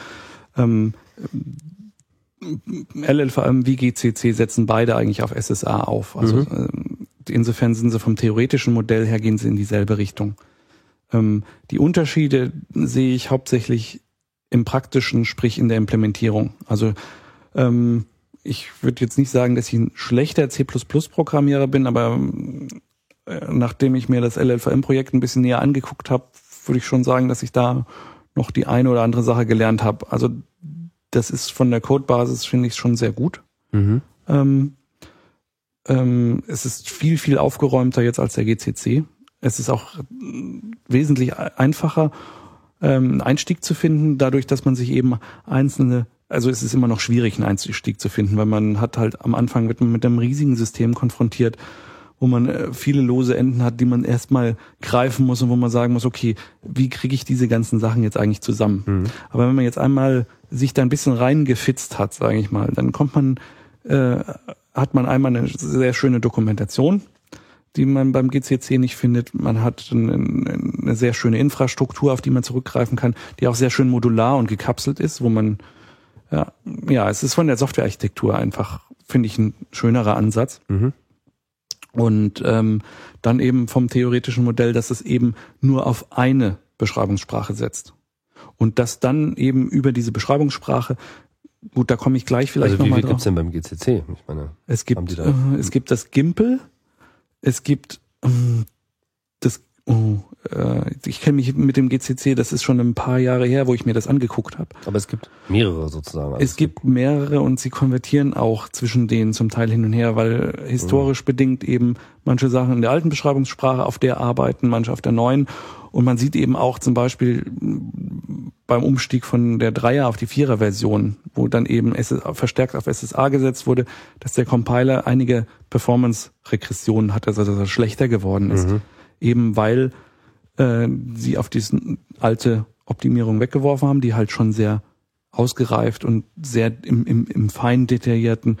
C: ähm, LLVM wie GCC setzen beide eigentlich auf SSA auf. Also
B: Mhm.
C: ähm, insofern sind sie vom theoretischen Modell her gehen sie in dieselbe Richtung. Ähm, die Unterschiede sehe ich hauptsächlich im praktischen, sprich in der Implementierung. Also ähm, ich würde jetzt nicht sagen, dass ich ein schlechter C++-Programmierer bin, aber äh, nachdem ich mir das LLVM-Projekt ein bisschen näher angeguckt habe, würde ich schon sagen, dass ich da noch die eine oder andere Sache gelernt habe. Also das ist von der Codebasis, finde ich, schon sehr gut.
B: Mhm.
C: Ähm, ähm, es ist viel, viel aufgeräumter jetzt als der GCC. Es ist auch äh, wesentlich e- einfacher, ähm, einen Einstieg zu finden, dadurch, dass man sich eben einzelne, also es ist immer noch schwierig, einen Einstieg zu finden, weil man hat halt am Anfang mit, mit einem riesigen System konfrontiert, wo man äh, viele lose Enden hat, die man erstmal greifen muss und wo man sagen muss, okay, wie kriege ich diese ganzen Sachen jetzt eigentlich zusammen? Aber wenn man jetzt einmal sich da ein bisschen reingefitzt hat, sage ich mal, dann kommt man, äh, hat man einmal eine sehr schöne Dokumentation, die man beim GCC nicht findet. Man hat eine, eine sehr schöne Infrastruktur, auf die man zurückgreifen kann, die auch sehr schön modular und gekapselt ist, wo man ja, ja, es ist von der Softwarearchitektur einfach, finde ich, ein schönerer Ansatz.
B: Mhm.
C: Und ähm, dann eben vom theoretischen Modell, dass es eben nur auf eine Beschreibungssprache setzt. Und dass dann eben über diese Beschreibungssprache, gut, da komme ich gleich vielleicht
B: Also wie
C: nochmal
B: viel
C: drauf.
B: gibt's denn beim GCC? Ich meine,
C: Es gibt, äh, es gibt das Gimpel, es gibt ähm, oh, äh, ich kenne mich mit dem GCC, das ist schon ein paar Jahre her, wo ich mir das angeguckt habe.
B: aber es gibt mehrere sozusagen. Also
C: Es gibt mehrere und sie konvertieren auch zwischen denen zum Teil hin und her, weil historisch bedingt eben manche Sachen in der alten Beschreibungssprache auf der arbeiten, manche auf der neuen. Und man sieht eben auch zum Beispiel beim Umstieg von der Dreier auf die Vierer-Version, wo dann eben verstärkt auf SSA gesetzt wurde, dass der Compiler einige Performance-Regressionen hat, also dass er schlechter geworden ist. Eben weil äh, sie auf diese alte Optimierung weggeworfen haben, die halt schon sehr ausgereift und sehr im, im, im fein detaillierten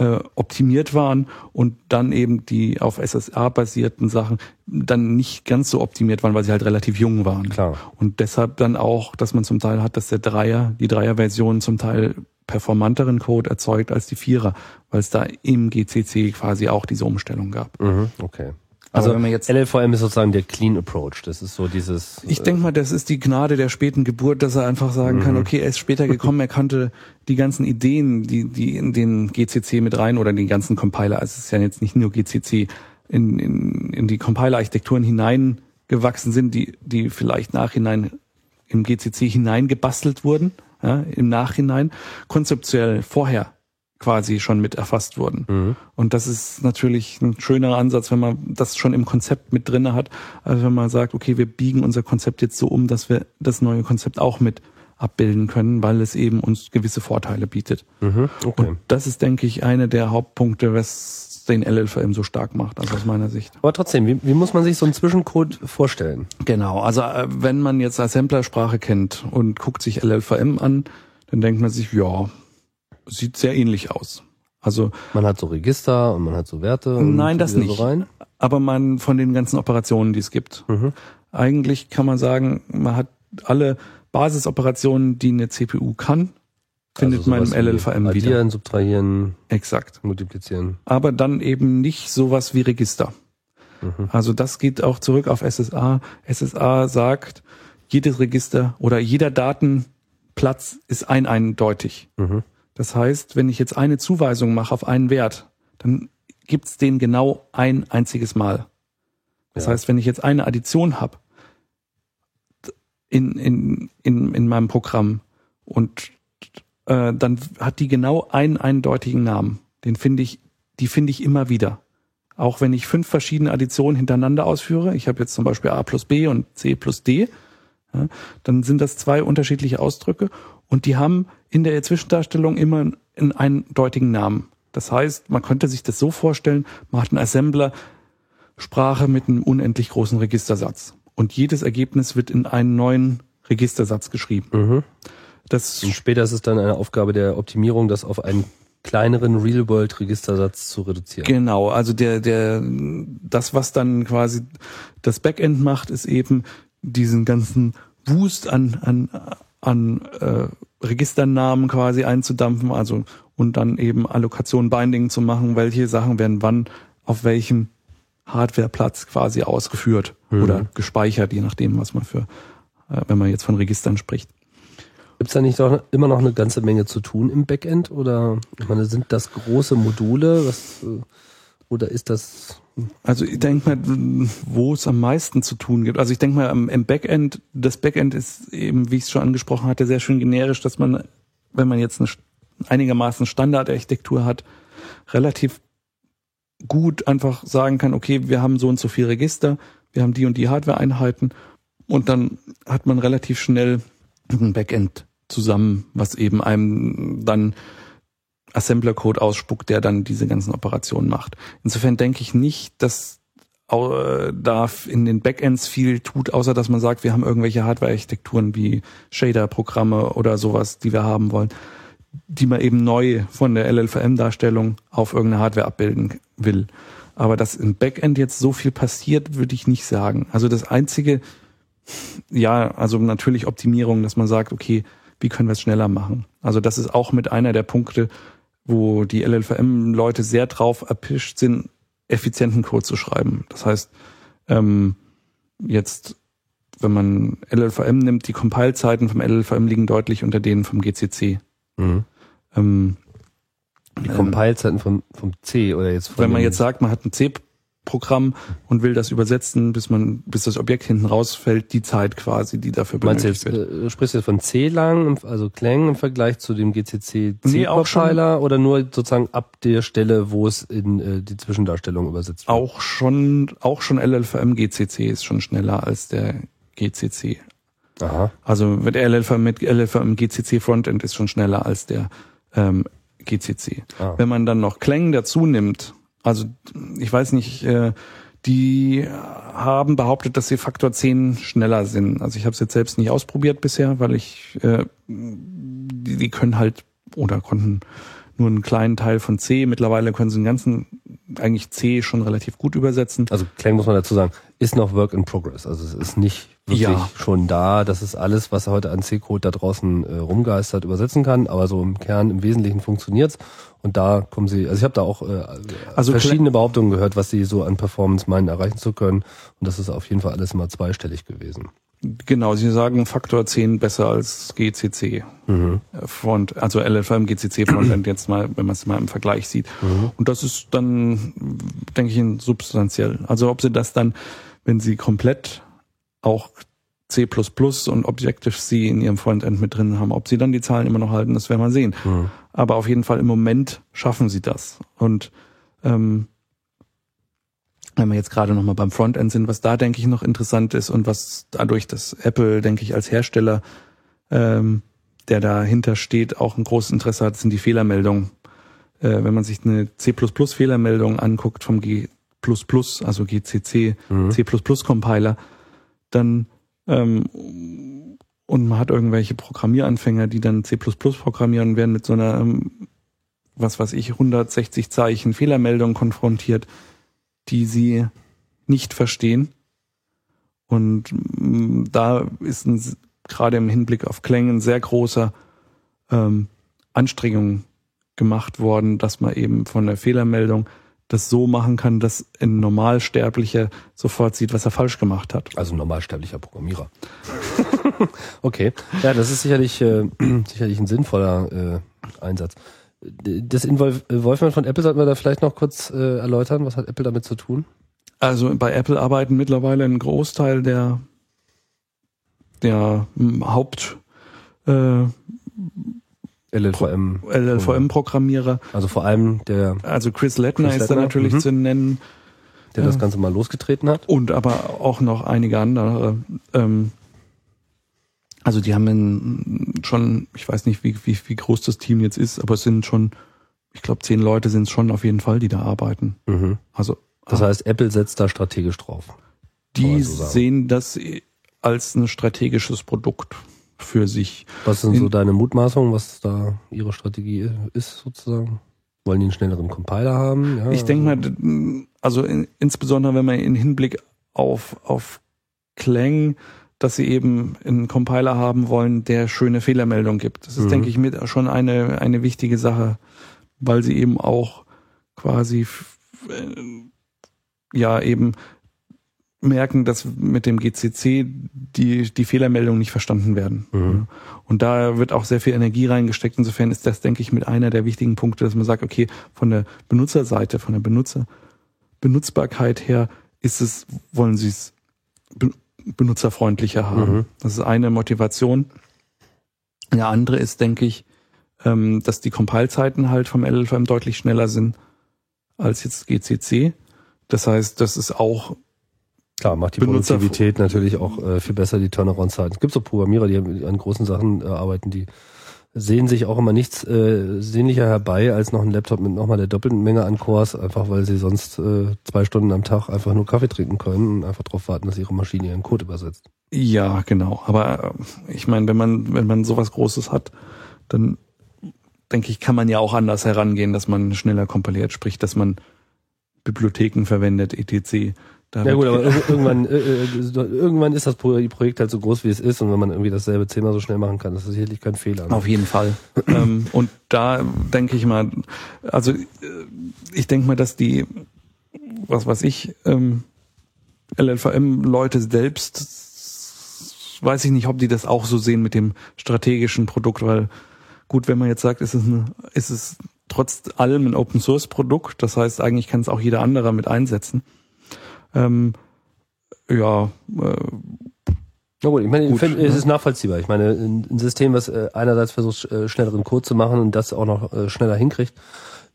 C: äh, optimiert waren und dann eben die auf SSA basierten Sachen dann nicht ganz so optimiert waren, weil sie halt relativ jung waren.
B: Klar.
C: Und deshalb dann auch, dass man zum Teil hat, dass der Dreier, die Dreier-Version zum Teil performanteren Code erzeugt als die Vierer, weil es da im GCC quasi auch diese Umstellung gab.
B: Mhm, okay. Also
C: wenn man jetzt-
B: LLVM ist sozusagen der Clean Approach. Das ist so dieses.
C: Ich denke mal, das ist die Gnade der späten Geburt, dass er einfach sagen kann, okay, er ist später gekommen, er kannte die ganzen Ideen, die, die in den GCC mit rein oder den ganzen Compiler, also es ist ja jetzt nicht nur GCC, in, in, in die Compiler-Architekturen hineingewachsen sind, die, die vielleicht nachhinein im GCC hineingebastelt wurden, ja, im Nachhinein, konzeptuell vorher quasi schon mit erfasst wurden. Mhm. Und das ist natürlich ein schöner Ansatz, wenn man das schon im Konzept mit drinne hat, als wenn man sagt, okay, wir biegen unser Konzept jetzt so um, dass wir das neue Konzept auch mit abbilden können, weil es eben uns gewisse Vorteile bietet. Mhm. Okay. Und das ist, denke ich, eine der Hauptpunkte, was den LLVM so stark macht, also aus meiner Sicht.
B: Aber trotzdem, wie, wie muss man sich so einen Zwischencode vorstellen?
C: Genau, also äh, wenn man jetzt Assemblersprache kennt und guckt sich LLVM an, dann denkt man sich, ja, sieht sehr ähnlich aus. Also
B: man hat so Register und man hat so Werte.
C: Nein, das nicht. So aber man von den ganzen Operationen, die es gibt. Mhm. Eigentlich kann man sagen, man hat alle Basisoperationen, die eine CPU kann, findet also man im LLVM
B: addieren, wieder. Addieren, subtrahieren,
C: exakt,
B: multiplizieren.
C: Aber dann eben nicht sowas wie Register. Mhm. Also das geht auch zurück auf SSA. SSA sagt, jedes Register oder jeder Datenplatz ist ein eindeutig. Mhm. Das heißt, wenn ich jetzt eine Zuweisung mache auf einen Wert, dann gibt's den genau ein einziges Mal. Das ja. heißt, wenn ich jetzt eine Addition habe in, in, in, in meinem Programm und äh, dann hat die genau einen eindeutigen Namen. Den finde ich, die finde ich immer wieder. Auch wenn ich fünf verschiedene Additionen hintereinander ausführe, ich habe jetzt zum Beispiel A plus B und C plus D, ja, dann sind das zwei unterschiedliche Ausdrücke und die haben in der Zwischendarstellung immer einen eindeutigen Namen. Das heißt, man könnte sich das so vorstellen, man hat einen Assembler Sprache mit einem unendlich großen Registersatz. Und jedes Ergebnis wird in einen neuen Registersatz geschrieben. Mhm.
B: Das und später ist es dann eine Aufgabe der Optimierung, das auf einen kleineren Real-World-Registersatz zu reduzieren.
C: Genau, also der, der, das, was dann quasi das Backend macht, ist eben diesen ganzen Wust an, an an äh, Registernamen quasi einzudampfen, also und dann eben Allokation Binding zu machen, welche Sachen werden wann auf welchem Hardwareplatz quasi ausgeführt mhm. oder gespeichert, je nachdem, was man für, äh, wenn man jetzt von Registern spricht.
B: Gibt es da nicht doch immer noch eine ganze Menge zu tun im Backend? Oder ich meine, sind das große Module? Was, äh, oder ist das
C: also ich denke mal, wo es am meisten zu tun gibt. Also ich denke mal, im Backend, das Backend ist eben, wie ich es schon angesprochen hatte, sehr schön generisch, dass man, wenn man jetzt eine einigermaßen Standardarchitektur hat, relativ gut einfach sagen kann, okay, wir haben so und so viel Register, wir haben die und die Hardware-Einheiten und dann hat man relativ schnell ein Backend zusammen, was eben einem dann Assembler-Code ausspuckt, der dann diese ganzen Operationen macht. Insofern denke ich nicht, dass äh, da in den Backends viel tut, außer dass man sagt, wir haben irgendwelche Hardware-Architekturen wie Shader-Programme oder sowas, die wir haben wollen, die man eben neu von der LLVM-Darstellung auf irgendeine Hardware abbilden will. Aber dass im Backend jetzt so viel passiert, würde ich nicht sagen. Also das einzige, ja, also natürlich Optimierung, dass man sagt, okay, wie können wir es schneller machen? Also das ist auch mit einer der Punkte, wo die LLVM-Leute sehr drauf erpischt sind, effizienten Code zu schreiben. Das heißt, ähm, jetzt, wenn man LLVM nimmt, die Compile-Zeiten vom LLVM liegen deutlich unter denen vom GCC. Mhm.
B: Ähm, die Compile-Zeiten vom, vom C oder jetzt
C: von Wenn man jetzt sagt, man hat ein C Programm und will das übersetzen, bis man, bis das Objekt hinten rausfällt, die Zeit quasi, die dafür benötigt
B: Meinst du jetzt. Äh, sprichst du jetzt von C-Lang, also Clang im Vergleich zu dem GCC C-Compiler nee, oder nur sozusagen ab der Stelle, wo es in äh, die Zwischendarstellung übersetzt
C: wird? Auch schon, auch schon LLVM GCC ist schon schneller als der GCC. Aha. Also mit LLVM mit LLVM GCC Frontend ist schon schneller als der ähm, GCC. Ah. Wenn man dann noch Clang dazu nimmt, also ich weiß nicht, äh, die haben behauptet, dass sie Faktor 10 schneller sind. Also ich habe es jetzt selbst nicht ausprobiert bisher, weil ich äh, die, die können halt oder konnten nur einen kleinen Teil von C. Mittlerweile können sie den ganzen eigentlich C schon relativ gut übersetzen.
B: Also Clang muss man dazu sagen, ist noch Work in Progress. Also es ist nicht wirklich ja. schon da. Das ist alles, was heute an C-Code da draußen äh, rumgeistert, übersetzen kann. Aber so im Kern, im Wesentlichen funktioniert's. Und da kommen sie, also ich habe da auch äh, also verschiedene Behauptungen gehört, was sie so an Performance meinen erreichen zu können. Und das ist auf jeden Fall alles mal zweistellig gewesen.
C: Genau, Sie sagen Faktor 10 besser als GCC mhm. Front, also LFM GCC Frontend jetzt mal, wenn man es mal im Vergleich sieht. Mhm. Und das ist dann, denke ich, substanziell. Also ob Sie das dann, wenn Sie komplett auch C++ und Objective-C in ihrem Frontend mit drin haben. Ob sie dann die Zahlen immer noch halten, das werden wir sehen. Mhm. Aber auf jeden Fall im Moment schaffen sie das. Und ähm, wenn wir jetzt gerade nochmal beim Frontend sind, was da denke ich noch interessant ist und was dadurch, dass Apple, denke ich, als Hersteller, ähm, der dahinter steht, auch ein großes Interesse hat, sind die Fehlermeldungen. Äh, wenn man sich eine C++-Fehlermeldung anguckt vom G++, also GCC, mhm. C++-Compiler, dann ähm, und man hat irgendwelche Programmieranfänger, die dann C++ programmieren, werden mit so einer, ähm, was weiß ich, 160 Zeichen Fehlermeldung konfrontiert, die sie nicht verstehen. Und mm, da ist ein, gerade im Hinblick auf Klänge ein sehr großer ähm, Anstrengung gemacht worden, dass man eben von der Fehlermeldung das so machen kann, dass ein Normalsterblicher sofort sieht, was er falsch gemacht hat.
B: Also ein normalsterblicher Programmierer. okay, ja, das ist sicherlich äh, sicherlich ein sinnvoller äh, Einsatz. Das Involvement von Apple sollten wir da vielleicht noch kurz äh, erläutern. Was hat Apple damit zu tun?
C: Also bei Apple arbeiten mittlerweile ein Großteil der der Haupt äh,
B: LLVM.
C: LLVM-Programmierer.
B: Also vor allem der.
C: Also Chris Lettner Chris ist da natürlich mhm. zu nennen.
B: Der das Ganze mal losgetreten hat.
C: Und aber auch noch einige andere. Ähm, also die haben schon, ich weiß nicht, wie, wie, wie groß das Team jetzt ist, aber es sind schon, ich glaube, zehn Leute sind es schon auf jeden Fall, die da arbeiten.
B: Mhm. Also. Das heißt, Apple setzt da strategisch drauf.
C: Die so sehen das als ein strategisches Produkt für sich.
B: Was sind so deine Mutmaßungen, was da ihre Strategie ist sozusagen? Wollen die einen schnelleren Compiler haben?
C: Ja, ich denke mal, also in, insbesondere wenn man in Hinblick auf, auf Clang, dass sie eben einen Compiler haben wollen, der schöne Fehlermeldung gibt. Das ist, mhm. denke ich, mit schon eine, eine wichtige Sache, weil sie eben auch quasi äh, ja eben merken, dass mit dem GCC die, die Fehlermeldungen nicht verstanden werden. Mhm. Und da wird auch sehr viel Energie reingesteckt. Insofern ist das, denke ich, mit einer der wichtigen Punkte, dass man sagt, okay, von der Benutzerseite, von der Benutzer, Benutzbarkeit her ist es, wollen Sie es benutzerfreundlicher haben. Mhm. Das ist eine Motivation. Eine andere ist, denke ich, ähm, dass die Compile-Zeiten halt vom LLVM deutlich schneller sind als jetzt GCC. Das heißt, das ist auch
B: Klar, macht die Benutzer Produktivität natürlich auch äh, viel besser, die Turnaround-Zeiten. Es gibt so Programmierer, die an großen Sachen äh, arbeiten, die sehen sich auch immer nichts äh, sehnlicher herbei als noch ein Laptop mit nochmal der doppelten Menge an Cores, einfach weil sie sonst äh, zwei Stunden am Tag einfach nur Kaffee trinken können und einfach darauf warten, dass ihre Maschine ihren Code übersetzt.
C: Ja, genau. Aber äh, ich meine, wenn man, wenn man sowas Großes hat, dann denke ich, kann man ja auch anders herangehen, dass man schneller kompiliert, sprich, dass man Bibliotheken verwendet, etc.
B: Ja gut, aber irgendwann, äh, äh, irgendwann ist das Projekt halt so groß, wie es ist und wenn man irgendwie dasselbe zehnmal so schnell machen kann, das ist sicherlich kein Fehler.
C: Ne? Auf jeden Fall. ähm, und da denke ich mal, also äh, ich denke mal, dass die, was weiß ich, ähm, LLVM-Leute selbst, weiß ich nicht, ob die das auch so sehen mit dem strategischen Produkt, weil gut, wenn man jetzt sagt, ist es, eine, ist es trotz allem ein Open-Source-Produkt, das heißt, eigentlich kann es auch jeder andere mit einsetzen. Ähm, ja, äh,
B: na gut, ich meine, gut, find, ne? es ist nachvollziehbar. Ich meine, ein System, was äh, einerseits versucht, äh, schnelleren Code zu machen und das auch noch äh, schneller hinkriegt,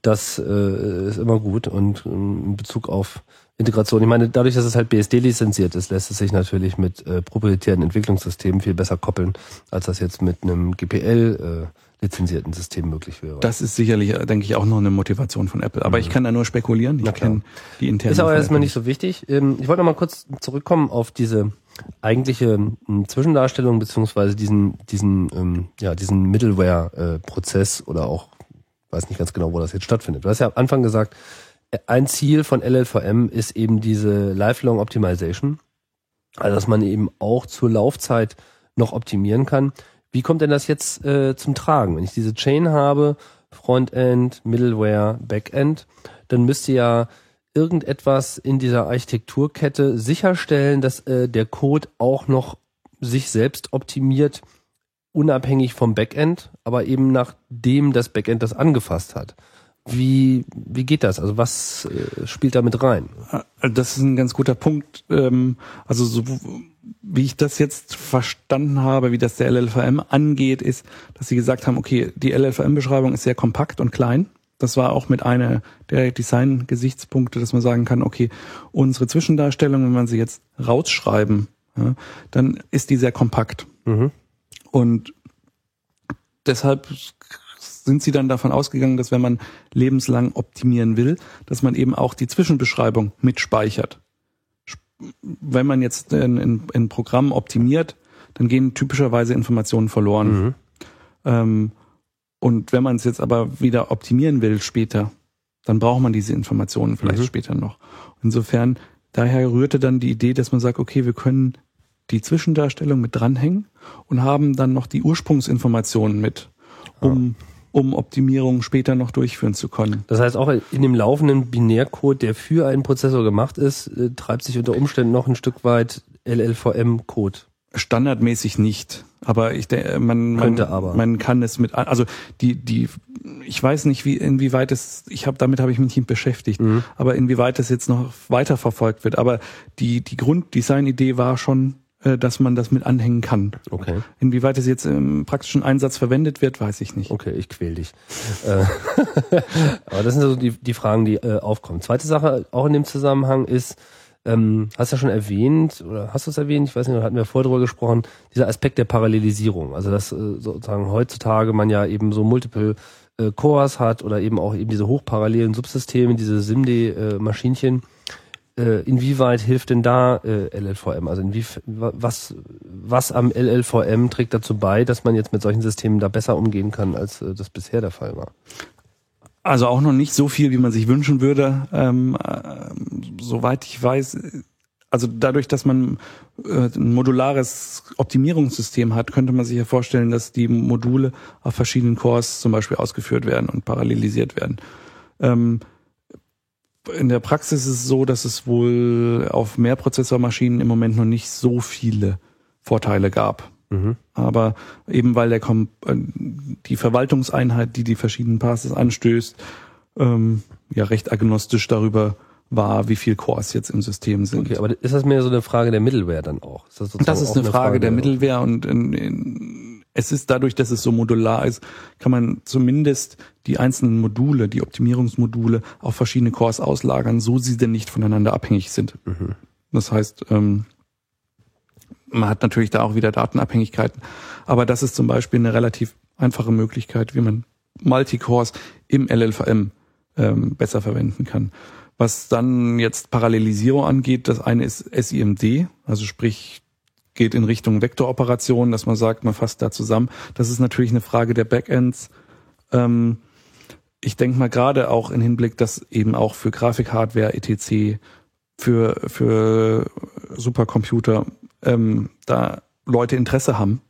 B: das ist immer gut. Und ähm, in Bezug auf Integration, ich meine, dadurch, dass es halt BSD lizenziert ist, lässt es sich natürlich mit proprietären Entwicklungssystemen viel besser koppeln, als das jetzt mit einem GPL lizenzierten System möglich wäre.
C: Das ist sicherlich, denke ich, auch noch eine Motivation von Apple. Aber mhm. ich kann da nur spekulieren. Ich kenne die internen.
B: Ist aber erstmal nicht so wichtig. Ähm, ich wollte noch mal kurz zurückkommen auf diese eigentliche ähm, Zwischendarstellung beziehungsweise diesen diesen ähm, ja diesen Middleware-Prozess oder auch weiß nicht ganz genau, wo das jetzt stattfindet. Du hast ja am Anfang gesagt, äh, ein Ziel von LLVM ist eben diese Lifelong Optimization, also dass man eben auch zur Laufzeit noch optimieren kann. Wie kommt denn das jetzt äh, zum Tragen? Wenn ich diese Chain habe, Frontend, Middleware, Backend, dann müsste ja irgendetwas in dieser Architekturkette sicherstellen, dass äh, der Code auch noch sich selbst optimiert, unabhängig vom Backend, aber eben nachdem das Backend das angefasst hat. Wie, wie geht das? Also was äh, spielt da mit rein?
C: Äh, das ist ein ganz guter Punkt. Ähm, also so, wie ich das jetzt verstanden habe, wie das der LLVM angeht, ist, dass sie gesagt haben, okay, die LLVM-Beschreibung ist sehr kompakt und klein. Das war auch mit einer der Design-Gesichtspunkte, dass man sagen kann, okay, unsere Zwischendarstellung, wenn man sie jetzt rausschreiben, ja, dann ist die sehr kompakt. Mhm. Und deshalb sind sie dann davon ausgegangen, dass wenn man lebenslang optimieren will, dass man eben auch die Zwischenbeschreibung mitspeichert. Wenn man jetzt ein, Programm optimiert, dann gehen typischerweise Informationen verloren. Mhm. Ähm, und wenn man es jetzt aber wieder optimieren will später, dann braucht man diese Informationen vielleicht mhm. später noch. Insofern, daher rührte dann die Idee, dass man sagt, okay, wir können die Zwischendarstellung mit dranhängen und haben dann noch die Ursprungsinformationen mit, um ja um Optimierungen später noch durchführen zu können.
B: Das heißt, auch in dem laufenden Binärcode, der für einen Prozessor gemacht ist, äh, treibt sich unter Umständen noch ein Stück weit LLVM-Code.
C: Standardmäßig nicht, aber ich denke, man, man, aber. man kann es mit, also die, die, ich weiß nicht, wie inwieweit es, ich habe damit habe ich mich nicht beschäftigt, mhm. aber inwieweit es jetzt noch weiter verfolgt wird. Aber die die Grunddesign-Idee war schon dass man das mit anhängen kann.
B: Okay.
C: Inwieweit es jetzt im praktischen Einsatz verwendet wird, weiß ich nicht.
B: Okay, ich quäl dich. Äh, aber das sind so die, die Fragen, die äh, aufkommen. Zweite Sache auch in dem Zusammenhang ist, ähm, hast ja schon erwähnt, oder hast du es erwähnt, ich weiß nicht, hatten wir vorher drüber gesprochen, dieser Aspekt der Parallelisierung. Also dass äh, sozusagen heutzutage man ja eben so multiple äh, Cores hat oder eben auch eben diese hochparallelen Subsysteme, diese SIMD-Maschinchen. Äh, äh, inwieweit hilft denn da äh, LLVM? Also inwie, was, was am LLVM trägt dazu bei, dass man jetzt mit solchen Systemen da besser umgehen kann, als äh, das bisher der Fall war?
C: Also auch noch nicht so viel, wie man sich wünschen würde. Ähm, äh, soweit ich weiß, also dadurch, dass man äh, ein modulares Optimierungssystem hat, könnte man sich ja vorstellen, dass die Module auf verschiedenen Cores zum Beispiel ausgeführt werden und parallelisiert werden. Ähm, in der Praxis ist es so, dass es wohl auf Mehrprozessormaschinen im Moment noch nicht so viele Vorteile gab. Mhm. Aber eben weil der Kom äh, die Verwaltungseinheit, die die verschiedenen Passes anstößt, ähm, ja recht agnostisch darüber war, wie viel Cores jetzt im System sind.
B: Okay, aber ist das mehr so eine Frage der Middleware dann auch?
C: Ist das, das ist eine, Frage, Frage, der Middleware und in, in, es ist dadurch, dass es so modular ist, kann man zumindest die einzelnen Module, die Optimierungsmodule auf verschiedene Cores auslagern, so sie denn nicht voneinander abhängig sind. Mhm. Das heißt, ähm, man hat natürlich da auch wieder Datenabhängigkeiten. Aber das ist zum Beispiel eine relativ einfache Möglichkeit, wie man Multicores im LLVM ähm, besser verwenden kann. Was dann jetzt Parallelisierung angeht, das eine ist SIMD, also sprich geht in Richtung Vektoroperationen, dass man sagt, man fasst da zusammen. Das ist natürlich eine Frage der Backends. Ähm, ich denke mal gerade auch in Hinblick, dass eben auch für Grafikhardware etc. für für Supercomputer ähm, da Leute Interesse haben,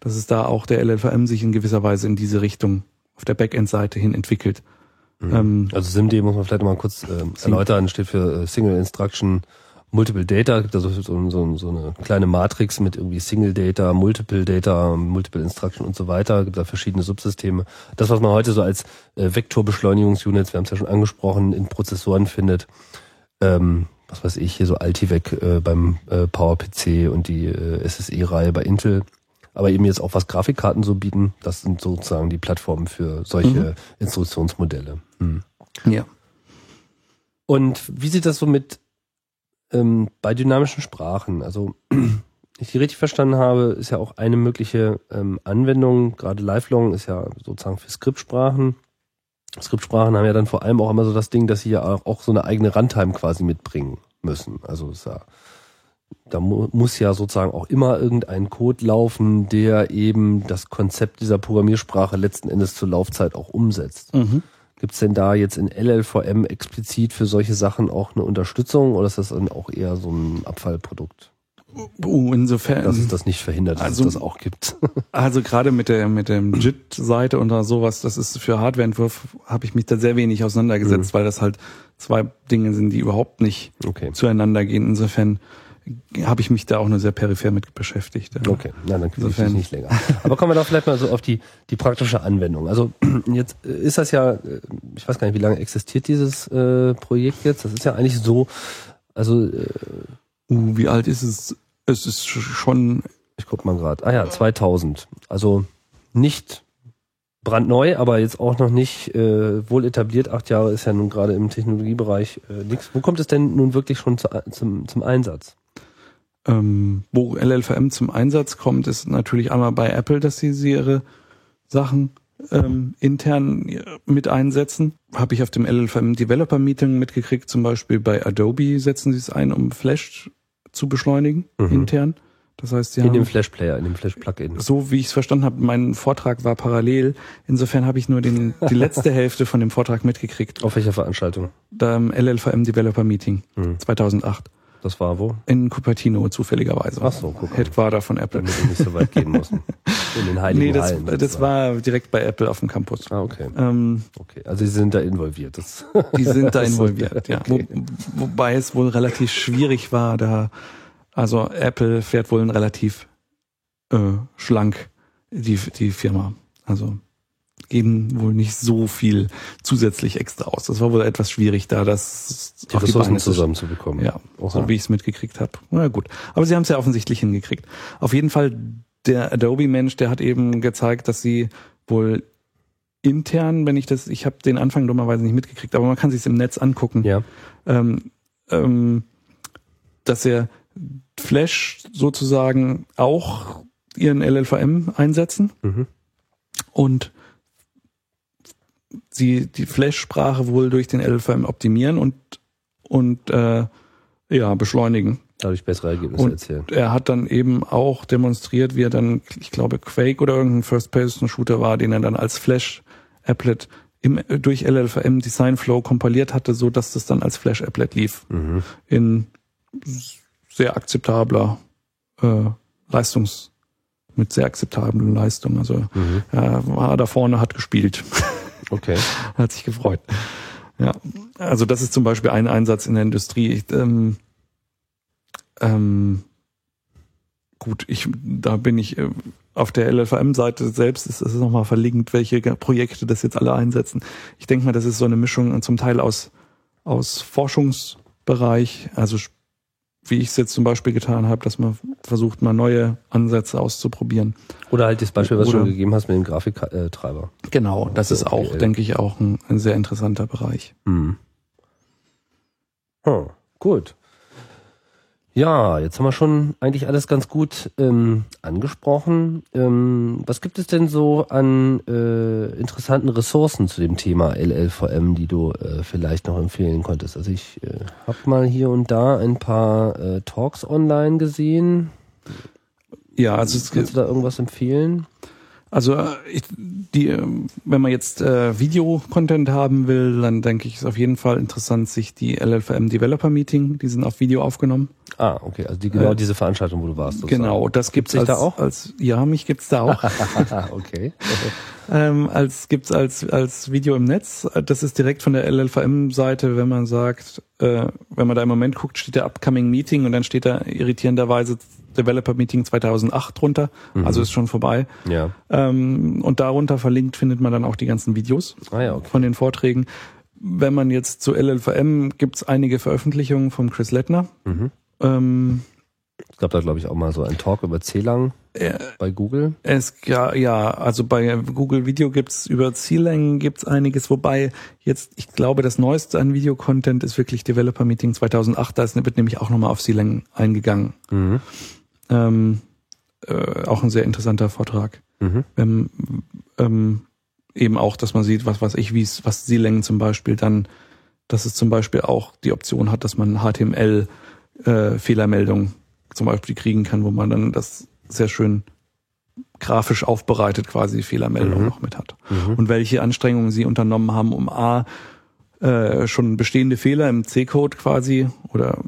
C: dass es da auch der LLVM sich in gewisser Weise in diese Richtung auf der Backend-Seite hin entwickelt.
B: Mhm. Ähm, also SIMD muss man vielleicht mal kurz äh, erläutern, steht für äh, Single Instruction Multiple Data, gibt also so, so, so eine kleine Matrix mit irgendwie Single Data, Multiple Data, Multiple Instruction und so weiter, gibt da verschiedene Subsysteme. Das, was man heute so als äh, Vektorbeschleunigungsunits, wir haben es ja schon angesprochen, in Prozessoren findet, ähm, was weiß ich, hier so Altivec äh, beim äh, PowerPC und die äh, SSE-Reihe bei Intel, aber eben jetzt auch was Grafikkarten so bieten, das sind sozusagen die Plattformen für solche mhm. Instruktionsmodelle. Hm.
C: Ja.
B: Und wie sieht das so mit ähm, bei dynamischen Sprachen, also ich die richtig verstanden habe, ist ja auch eine mögliche ähm, Anwendung, gerade Lifelong ist ja sozusagen für Skriptsprachen. Skriptsprachen haben ja dann vor allem auch immer so das Ding, dass sie ja auch, auch so eine eigene Runtime quasi mitbringen müssen. Also ist ja, da mu muss ja sozusagen auch immer irgendein Code laufen, der eben das Konzept dieser Programmiersprache letzten Endes zur Laufzeit auch umsetzt. Mhm. Gibt es denn da jetzt in LLVM explizit für solche Sachen auch eine Unterstützung oder ist das dann auch eher so ein Abfallprodukt?
C: Uh, insofern.
B: Dass es das nicht verhindert, dass also, es das auch gibt.
C: also gerade mit der mit dem JIT-Seite und sowas, das ist für Hardwareentwurf, habe ich mich da sehr wenig auseinandergesetzt, mhm. weil das halt zwei Dinge sind, die überhaupt nicht
B: okay.
C: zueinander gehen. Insofern habe ich mich da auch nur sehr peripher mit beschäftigt. Ja.
B: Okay, na, dann kriege ich
C: Insofern-
B: nicht länger. Aber kommen wir doch vielleicht mal so auf die, die praktische Anwendung. Also jetzt äh, ist das ja, äh, ich weiß gar nicht, wie lange existiert dieses äh, Projekt jetzt? Das ist ja eigentlich so, also äh,
C: Uh, wie alt ist es? Es ist schon,
B: ich guck mal gerade. Ah ja, 2000. Also nicht brandneu, aber jetzt auch noch nicht äh, wohl etabliert. Acht Jahre ist ja nun gerade im Technologiebereich äh, nichts. Wo kommt es denn nun wirklich schon zu, zum, zum Einsatz?
C: Ähm, wo LLVM zum Einsatz kommt, ist natürlich einmal bei Apple, dass sie, ihre Sachen ähm, intern äh, mit einsetzen. Habe ich auf dem LLVM Developer Meeting mitgekriegt, zum Beispiel bei Adobe setzen sie es ein, um Flash zu beschleunigen
B: Mhm.
C: intern. Das heißt, sie
B: In
C: haben
B: dem Flash Player, in dem Flash Plugin.
C: so wie ich es verstanden habe, mein Vortrag war parallel. Insofern habe ich nur den, die letzte Hälfte von dem Vortrag mitgekriegt.
B: Auf welcher Veranstaltung?
C: Da im LLVM Developer Meeting
B: Mhm.
C: 2008
B: Das war wo?
C: in Cupertino zufälligerweise.
B: Ach so, guck mal.
C: Headquarter von Apple.
B: Damit wir nicht so weit gehen mussten. In den Heiligen
C: Nee, das,
B: Hallen.
C: das war direkt bei Apple auf dem Campus.
B: Ah, okay.
C: Ähm,
B: Okay. Also sie sind da involviert. Das
C: die sind da involviert, ja.
B: okay.
C: Wo, wobei es wohl relativ schwierig war, da, also Apple fährt wohl relativ äh, schlank, die, die Firma. Also geben wohl nicht so viel zusätzlich extra aus. Das war wohl etwas schwierig, da das
B: die
C: auf
B: Ressourcen
C: Beine zu
B: zusammenzubekommen.
C: Ja,
B: Oha.
C: so wie ich es mitgekriegt habe. Na gut. Aber sie haben es ja offensichtlich hingekriegt. Auf jeden Fall, der Adobe-Mensch, der hat eben gezeigt, dass sie wohl intern, wenn ich das, ich habe den Anfang dummerweise nicht mitgekriegt, aber man kann sich im Netz angucken,
B: Ja.
C: ähm, ähm, dass er Flash sozusagen auch ihren LLVM einsetzen
B: Mhm.
C: und sie die Flash-Sprache wohl durch den LLVM optimieren und und äh, ja beschleunigen.
B: Dadurch bessere Ergebnisse
C: Und
B: erzielen.
C: er hat dann eben auch demonstriert, wie er dann, ich glaube, Quake oder irgendein First-Person-Shooter war, den er dann als Flash-Applet im, durch LLVM Design Flow kompiliert hatte, so dass das dann als Flash-Applet lief.
B: Mhm.
C: In sehr akzeptabler äh, Leistungs, mit sehr akzeptablen Leistungen. Also
B: Mhm.
C: er war da vorne, hat gespielt.
B: Okay.
C: Hat sich gefreut. Ja, also das ist zum Beispiel ein Einsatz in der Industrie. Ich, ähm, ähm, gut, ich, da bin ich äh, auf der LLVM-Seite selbst ist es nochmal verlinkt, welche Projekte das jetzt alle einsetzen. Ich denke mal, das ist so eine Mischung zum Teil aus, aus Forschungsbereich, also wie ich es jetzt zum Beispiel getan habe, dass man versucht, mal neue Ansätze auszuprobieren.
B: Oder halt das Beispiel, was du
C: Oder-
B: schon gegeben hast mit dem Grafiktreiber.
C: Genau, das
B: So,
C: ist auch,
B: okay.
C: denke ich, auch ein, ein sehr interessanter Bereich.
B: Mhm. Hm, gut. Ja, jetzt haben wir schon eigentlich alles ganz gut ähm, angesprochen. Ähm, was gibt es denn so an äh, interessanten Ressourcen zu dem Thema LLVM, die du äh, vielleicht noch empfehlen konntest? Also ich äh, habe mal hier und da ein paar äh, Talks online gesehen.
C: Ja, also es
B: Kannst du da irgendwas empfehlen?
C: Also äh, ich, die, ähm, wenn man jetzt äh, Video-Content haben will, dann denke ich, ist auf jeden Fall interessant, sich die LLVM Developer Meeting, die sind auf Video aufgenommen.
B: Ah, okay, also die, genau
C: Äh,
B: diese Veranstaltung, wo du warst. sozusagen.
C: Genau, das gibt's
B: dich
C: als,
B: da auch?
C: als ja, mich gibt's da auch.
B: Okay.
C: ähm, als gibt's als als Video im Netz. Das ist direkt von der LLVM-Seite, wenn man sagt, äh, wenn man da im Moment guckt, steht der Upcoming Meeting und dann steht da irritierenderweise Developer Meeting 2008 drunter. Also ist schon vorbei.
B: ja.
C: Ähm, und darunter verlinkt findet man dann auch die ganzen Videos.
B: Ah ja, okay.
C: von den Vorträgen. Wenn man jetzt zu LLVM gibt's einige Veröffentlichungen von Chris Lettner.
B: Mhm.
C: Ähm,
B: Es gab da, glaube ich, auch mal so einen Talk über C-Lang bei Google.
C: es ja, ja, also bei Google Video gibt's über Ziellängen gibt's einiges, wobei jetzt, ich glaube, das neueste an Videocontent ist wirklich Developer Meeting 2008, da ist, wird nämlich auch nochmal auf Ziellängen eingegangen.
B: Mhm.
C: Ähm, äh, auch ein sehr interessanter Vortrag.
B: Mhm.
C: ähm, ähm, eben auch, dass man sieht, was weiß ich, wie es, was Seelängen zum Beispiel dann, dass es zum Beispiel auch die Option hat, dass man HTML äh, Fehlermeldung zum Beispiel kriegen kann, wo man dann das sehr schön grafisch aufbereitet quasi die Fehlermeldung
B: Mhm.
C: noch mit hat.
B: Mhm.
C: Und welche Anstrengungen sie unternommen haben, um A, äh, schon bestehende Fehler im C-Code quasi oder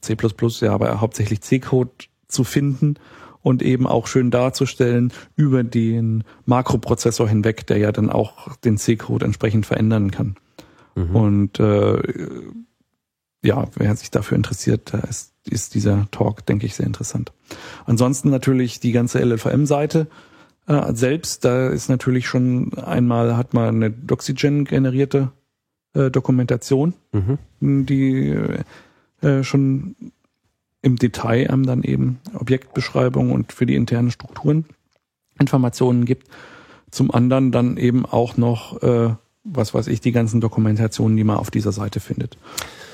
C: C++, ja, aber hauptsächlich C-Code zu finden und eben auch schön darzustellen über den Makroprozessor hinweg, der ja dann auch den C-Code entsprechend verändern kann.
B: Mhm.
C: Und äh, ja, wer sich dafür interessiert, da ist, ist dieser Talk, denke ich, sehr interessant. Ansonsten natürlich die ganze LLVM-Seite äh, selbst, da ist natürlich schon einmal, hat man eine Doxygen generierte äh, Dokumentation, mhm. die äh, schon im Detail einem dann eben Objektbeschreibung und für die internen Strukturen Informationen gibt. Zum anderen dann eben auch noch, äh, was weiß ich, die ganzen Dokumentationen, die man auf dieser Seite findet.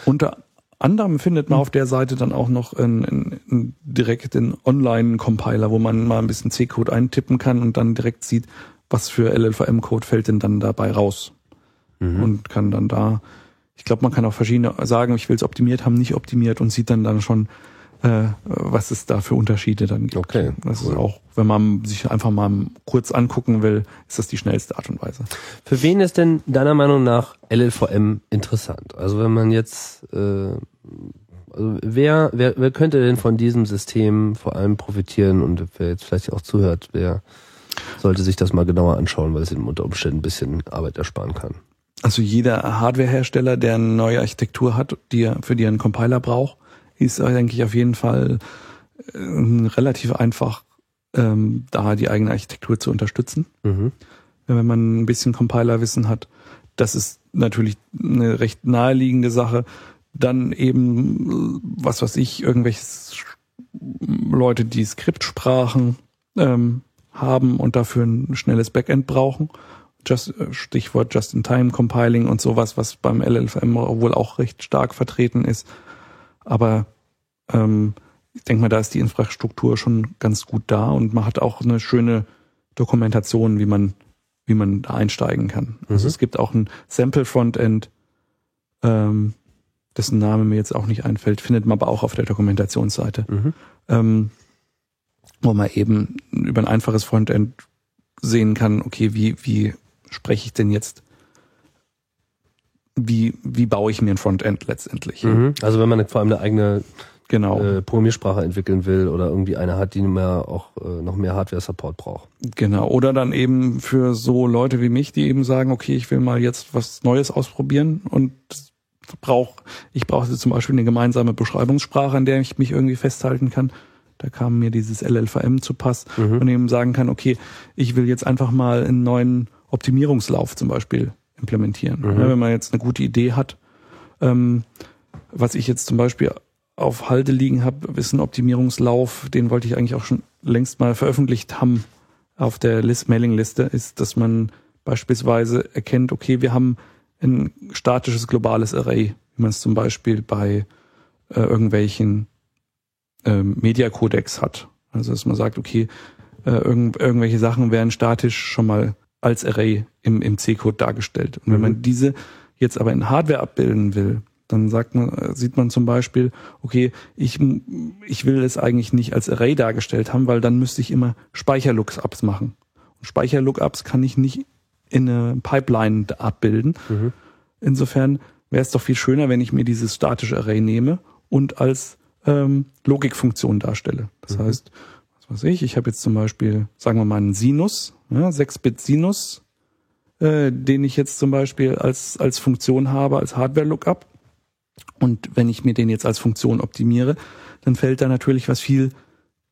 C: Unter anderem findet man auf der Seite dann auch noch einen, einen direkten Online-Compiler, wo man mal ein bisschen C-Code eintippen kann und dann direkt sieht, was für LLVM-Code fällt denn dann dabei raus. Mhm. Und kann dann da, ich glaube, man kann auch verschiedene sagen, ich will es optimiert haben, nicht optimiert und sieht dann dann schon, äh, was es da für Unterschiede dann gibt.
B: Okay.
C: Das cool. ist auch, wenn man sich einfach mal kurz angucken will, ist das die schnellste Art und Weise.
B: Für wen ist denn deiner Meinung nach LLVM interessant? Also wenn man jetzt, äh, also wer, wer, wer könnte denn von diesem System vor allem profitieren und wer jetzt vielleicht auch zuhört, wer sollte sich das mal genauer anschauen, weil es ihm unter Umständen ein bisschen Arbeit ersparen kann.
C: Also jeder Hardwarehersteller, der eine neue Architektur hat, die er, für die er einen Compiler braucht, ist, denke ich, auf jeden Fall äh, relativ einfach, ähm, da die eigene Architektur zu unterstützen. Mhm. Wenn man ein bisschen Compilerwissen hat, das ist natürlich eine recht naheliegende Sache. Dann eben, was weiß ich, irgendwelche Leute, die Skriptsprachen ähm, haben und dafür ein schnelles Backend brauchen. Just, Stichwort Just-in-Time-Compiling und sowas, was beim LLVM wohl auch recht stark vertreten ist. Aber ähm, ich denke mal, da ist die Infrastruktur schon ganz gut da und man hat auch eine schöne Dokumentation, wie man, wie man da einsteigen kann. Also mhm. es gibt auch ein Sample-Frontend, ähm, dessen Name mir jetzt auch nicht einfällt, findet man aber auch auf der Dokumentationsseite. Mhm. Ähm, wo man eben über ein einfaches Frontend sehen kann, okay, wie, wie spreche ich denn jetzt wie, wie baue ich mir ein Frontend letztendlich.
B: Mhm. Also wenn man vor allem eine eigene genau. äh, Programmiersprache entwickeln will oder irgendwie eine hat, die mehr auch äh, noch mehr Hardware-Support braucht.
C: Genau. Oder dann eben für so Leute wie mich, die eben sagen, okay, ich will mal jetzt was Neues ausprobieren und brauche, ich brauche zum Beispiel eine gemeinsame Beschreibungssprache, an der ich mich irgendwie festhalten kann. Da kam mir dieses LLVM zu Pass mhm. und eben sagen kann, okay, ich will jetzt einfach mal einen neuen Optimierungslauf zum Beispiel implementieren. Mhm. Ja, wenn man jetzt eine gute Idee hat, ähm, was ich jetzt zum Beispiel auf Halde liegen habe, ist ein Optimierungslauf, den wollte ich eigentlich auch schon längst mal veröffentlicht haben auf der List Mailingliste, ist, dass man beispielsweise erkennt, okay, wir haben ein statisches globales Array, wie man es zum Beispiel bei äh, irgendwelchen äh, Media Codecs hat. Also dass man sagt, okay, äh, irgend, irgendwelche Sachen werden statisch schon mal als Array im, im C-Code dargestellt. Und wenn mhm. man diese jetzt aber in Hardware abbilden will, dann sagt man, sieht man zum Beispiel, okay, ich, ich will es eigentlich nicht als Array dargestellt haben, weil dann müsste ich immer Speicherlookups machen. Und Speicherlookups kann ich nicht in eine Pipeline abbilden. Mhm. Insofern wäre es doch viel schöner, wenn ich mir dieses statische Array nehme und als ähm, Logikfunktion darstelle. Das mhm. heißt, was weiß ich, ich habe jetzt zum Beispiel, sagen wir mal, einen Sinus, ja, 6-Bit-Sinus, äh, den ich jetzt zum Beispiel als, als Funktion habe, als Hardware-Lookup. Und wenn ich mir den jetzt als Funktion optimiere, dann fällt da natürlich was viel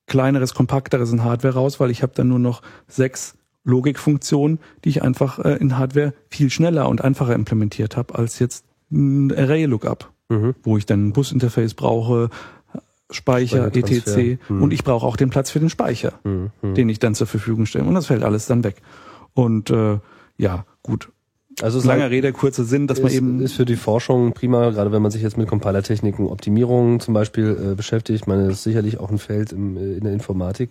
C: kleineres, kompakteres in Hardware raus, weil ich habe dann nur noch sechs Logikfunktionen, die ich einfach äh, in Hardware viel schneller und einfacher implementiert habe, als jetzt ein Array-Lookup, mhm. wo ich dann ein Bus-Interface brauche, Speicher, etc. Mhm. Und ich brauche auch den Platz für den Speicher, mhm. den ich dann zur Verfügung stelle. Und das fällt alles dann weg. Und äh, ja, gut. Also es langer Rede, kurzer Sinn, dass
B: ist,
C: man eben
B: ist für die Forschung prima, gerade wenn man sich jetzt mit Compilertechniken, Optimierungen zum Beispiel äh, beschäftigt. Ich meine, das ist sicherlich auch ein Feld im, äh, in der Informatik.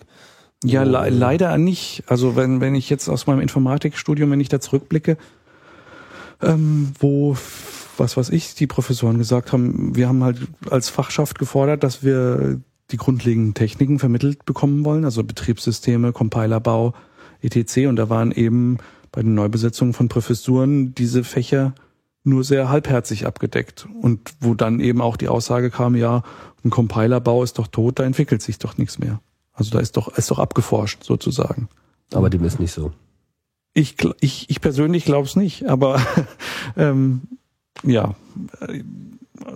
C: Ja, le leider nicht. Also wenn wenn ich jetzt aus meinem Informatikstudium, wenn ich da zurückblicke, ähm, wo was weiß ich, die Professoren gesagt haben, wir haben halt als Fachschaft gefordert, dass wir die grundlegenden Techniken vermittelt bekommen wollen, also Betriebssysteme, Compilerbau, etc. Und da waren eben bei den Neubesetzungen von Professuren diese Fächer nur sehr halbherzig abgedeckt. Und wo dann eben auch die Aussage kam, ja, ein Compilerbau ist doch tot, da entwickelt sich doch nichts mehr. Also da ist doch, ist doch abgeforscht sozusagen.
B: Aber dem ist nicht so.
C: Ich, ich, ich persönlich glaube es nicht, aber ähm, ja,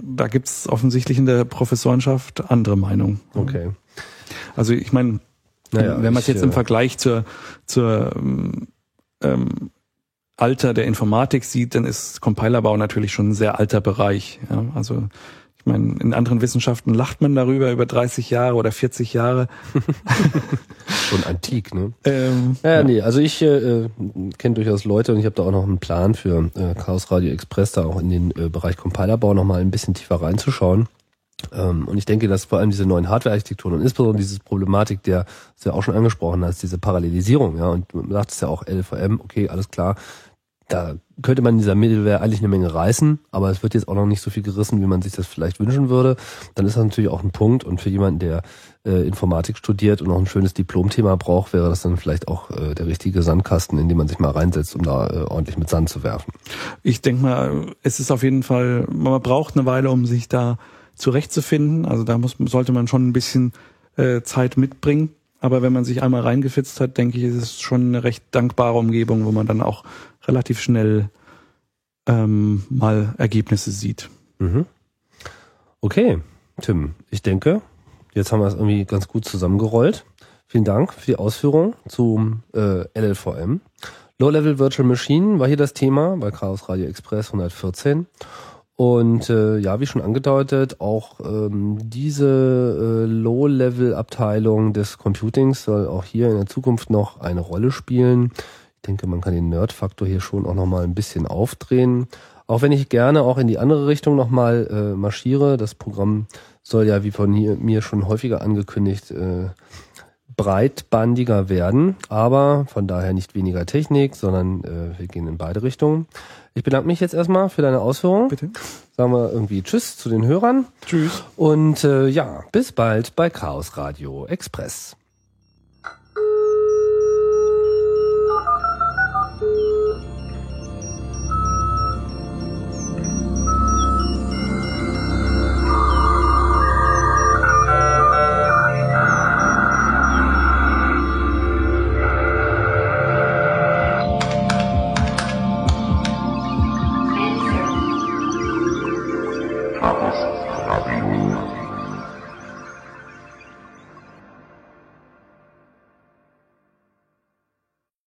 C: da gibt's offensichtlich in der Professorenschaft andere Meinungen.
B: Okay.
C: Also ich meine,
B: Naja,
C: wenn man es jetzt im
B: äh,
C: Vergleich zur, zur ähm, Alter der Informatik sieht, dann ist Compilerbau natürlich schon ein sehr alter Bereich. Ja? Also meine, in anderen Wissenschaften lacht man darüber über 30 Jahre oder 40 Jahre.
B: Schon antik, ne?
C: Ähm,
B: Ja, nee, also ich äh, kenne durchaus Leute und ich habe da auch noch einen Plan für äh, Chaos Radio Express, da auch in den äh, Bereich Compilerbau nochmal ein bisschen tiefer reinzuschauen. Ähm, und ich denke, dass vor allem diese neuen Hardware-Architekturen und insbesondere diese Problematik, der du ja auch schon angesprochen hast, diese Parallelisierung, ja, und du sagtest ja auch LVM, okay, alles klar, da könnte man in dieser Middleware eigentlich eine Menge reißen, aber es wird jetzt auch noch nicht so viel gerissen, wie man sich das vielleicht wünschen würde. Dann ist das natürlich auch ein Punkt und für jemanden, der äh, Informatik studiert und noch ein schönes Diplomthema braucht, wäre das dann vielleicht auch äh, der richtige Sandkasten, in den man sich mal reinsetzt, um da äh, ordentlich mit Sand zu werfen.
C: Ich denke mal, es ist auf jeden Fall, man braucht eine Weile, um sich da zurechtzufinden. Also da muss, sollte man schon ein bisschen äh, Zeit mitbringen. Aber wenn man sich einmal reingefitzt hat, denke ich, ist es schon eine recht dankbare Umgebung, wo man dann auch relativ schnell ähm, mal Ergebnisse sieht.
B: Mhm. Okay, Tim, ich denke, jetzt haben wir es irgendwie ganz gut zusammengerollt. Vielen Dank für die Ausführung zum äh, LLVM. Low-Level Virtual Machine war hier das Thema bei Chaos Radio Express 114. Und äh, ja, wie schon angedeutet, auch ähm, diese äh, Low-Level-Abteilung des Computings soll auch hier in der Zukunft noch eine Rolle spielen. Ich denke, man kann den Nerd-Faktor hier schon auch nochmal ein bisschen aufdrehen. Auch wenn ich gerne auch in die andere Richtung nochmal äh, marschiere. Das Programm soll ja, wie von hier, mir schon häufiger angekündigt, äh, breitbandiger werden, aber von daher nicht weniger Technik, sondern äh, wir gehen in beide Richtungen. Ich bedanke mich jetzt erstmal für deine Ausführungen.
C: Bitte.
B: Sagen wir irgendwie Tschüss zu den Hörern
C: Tschüss.
B: und äh, ja, bis bald bei Chaos Radio Express.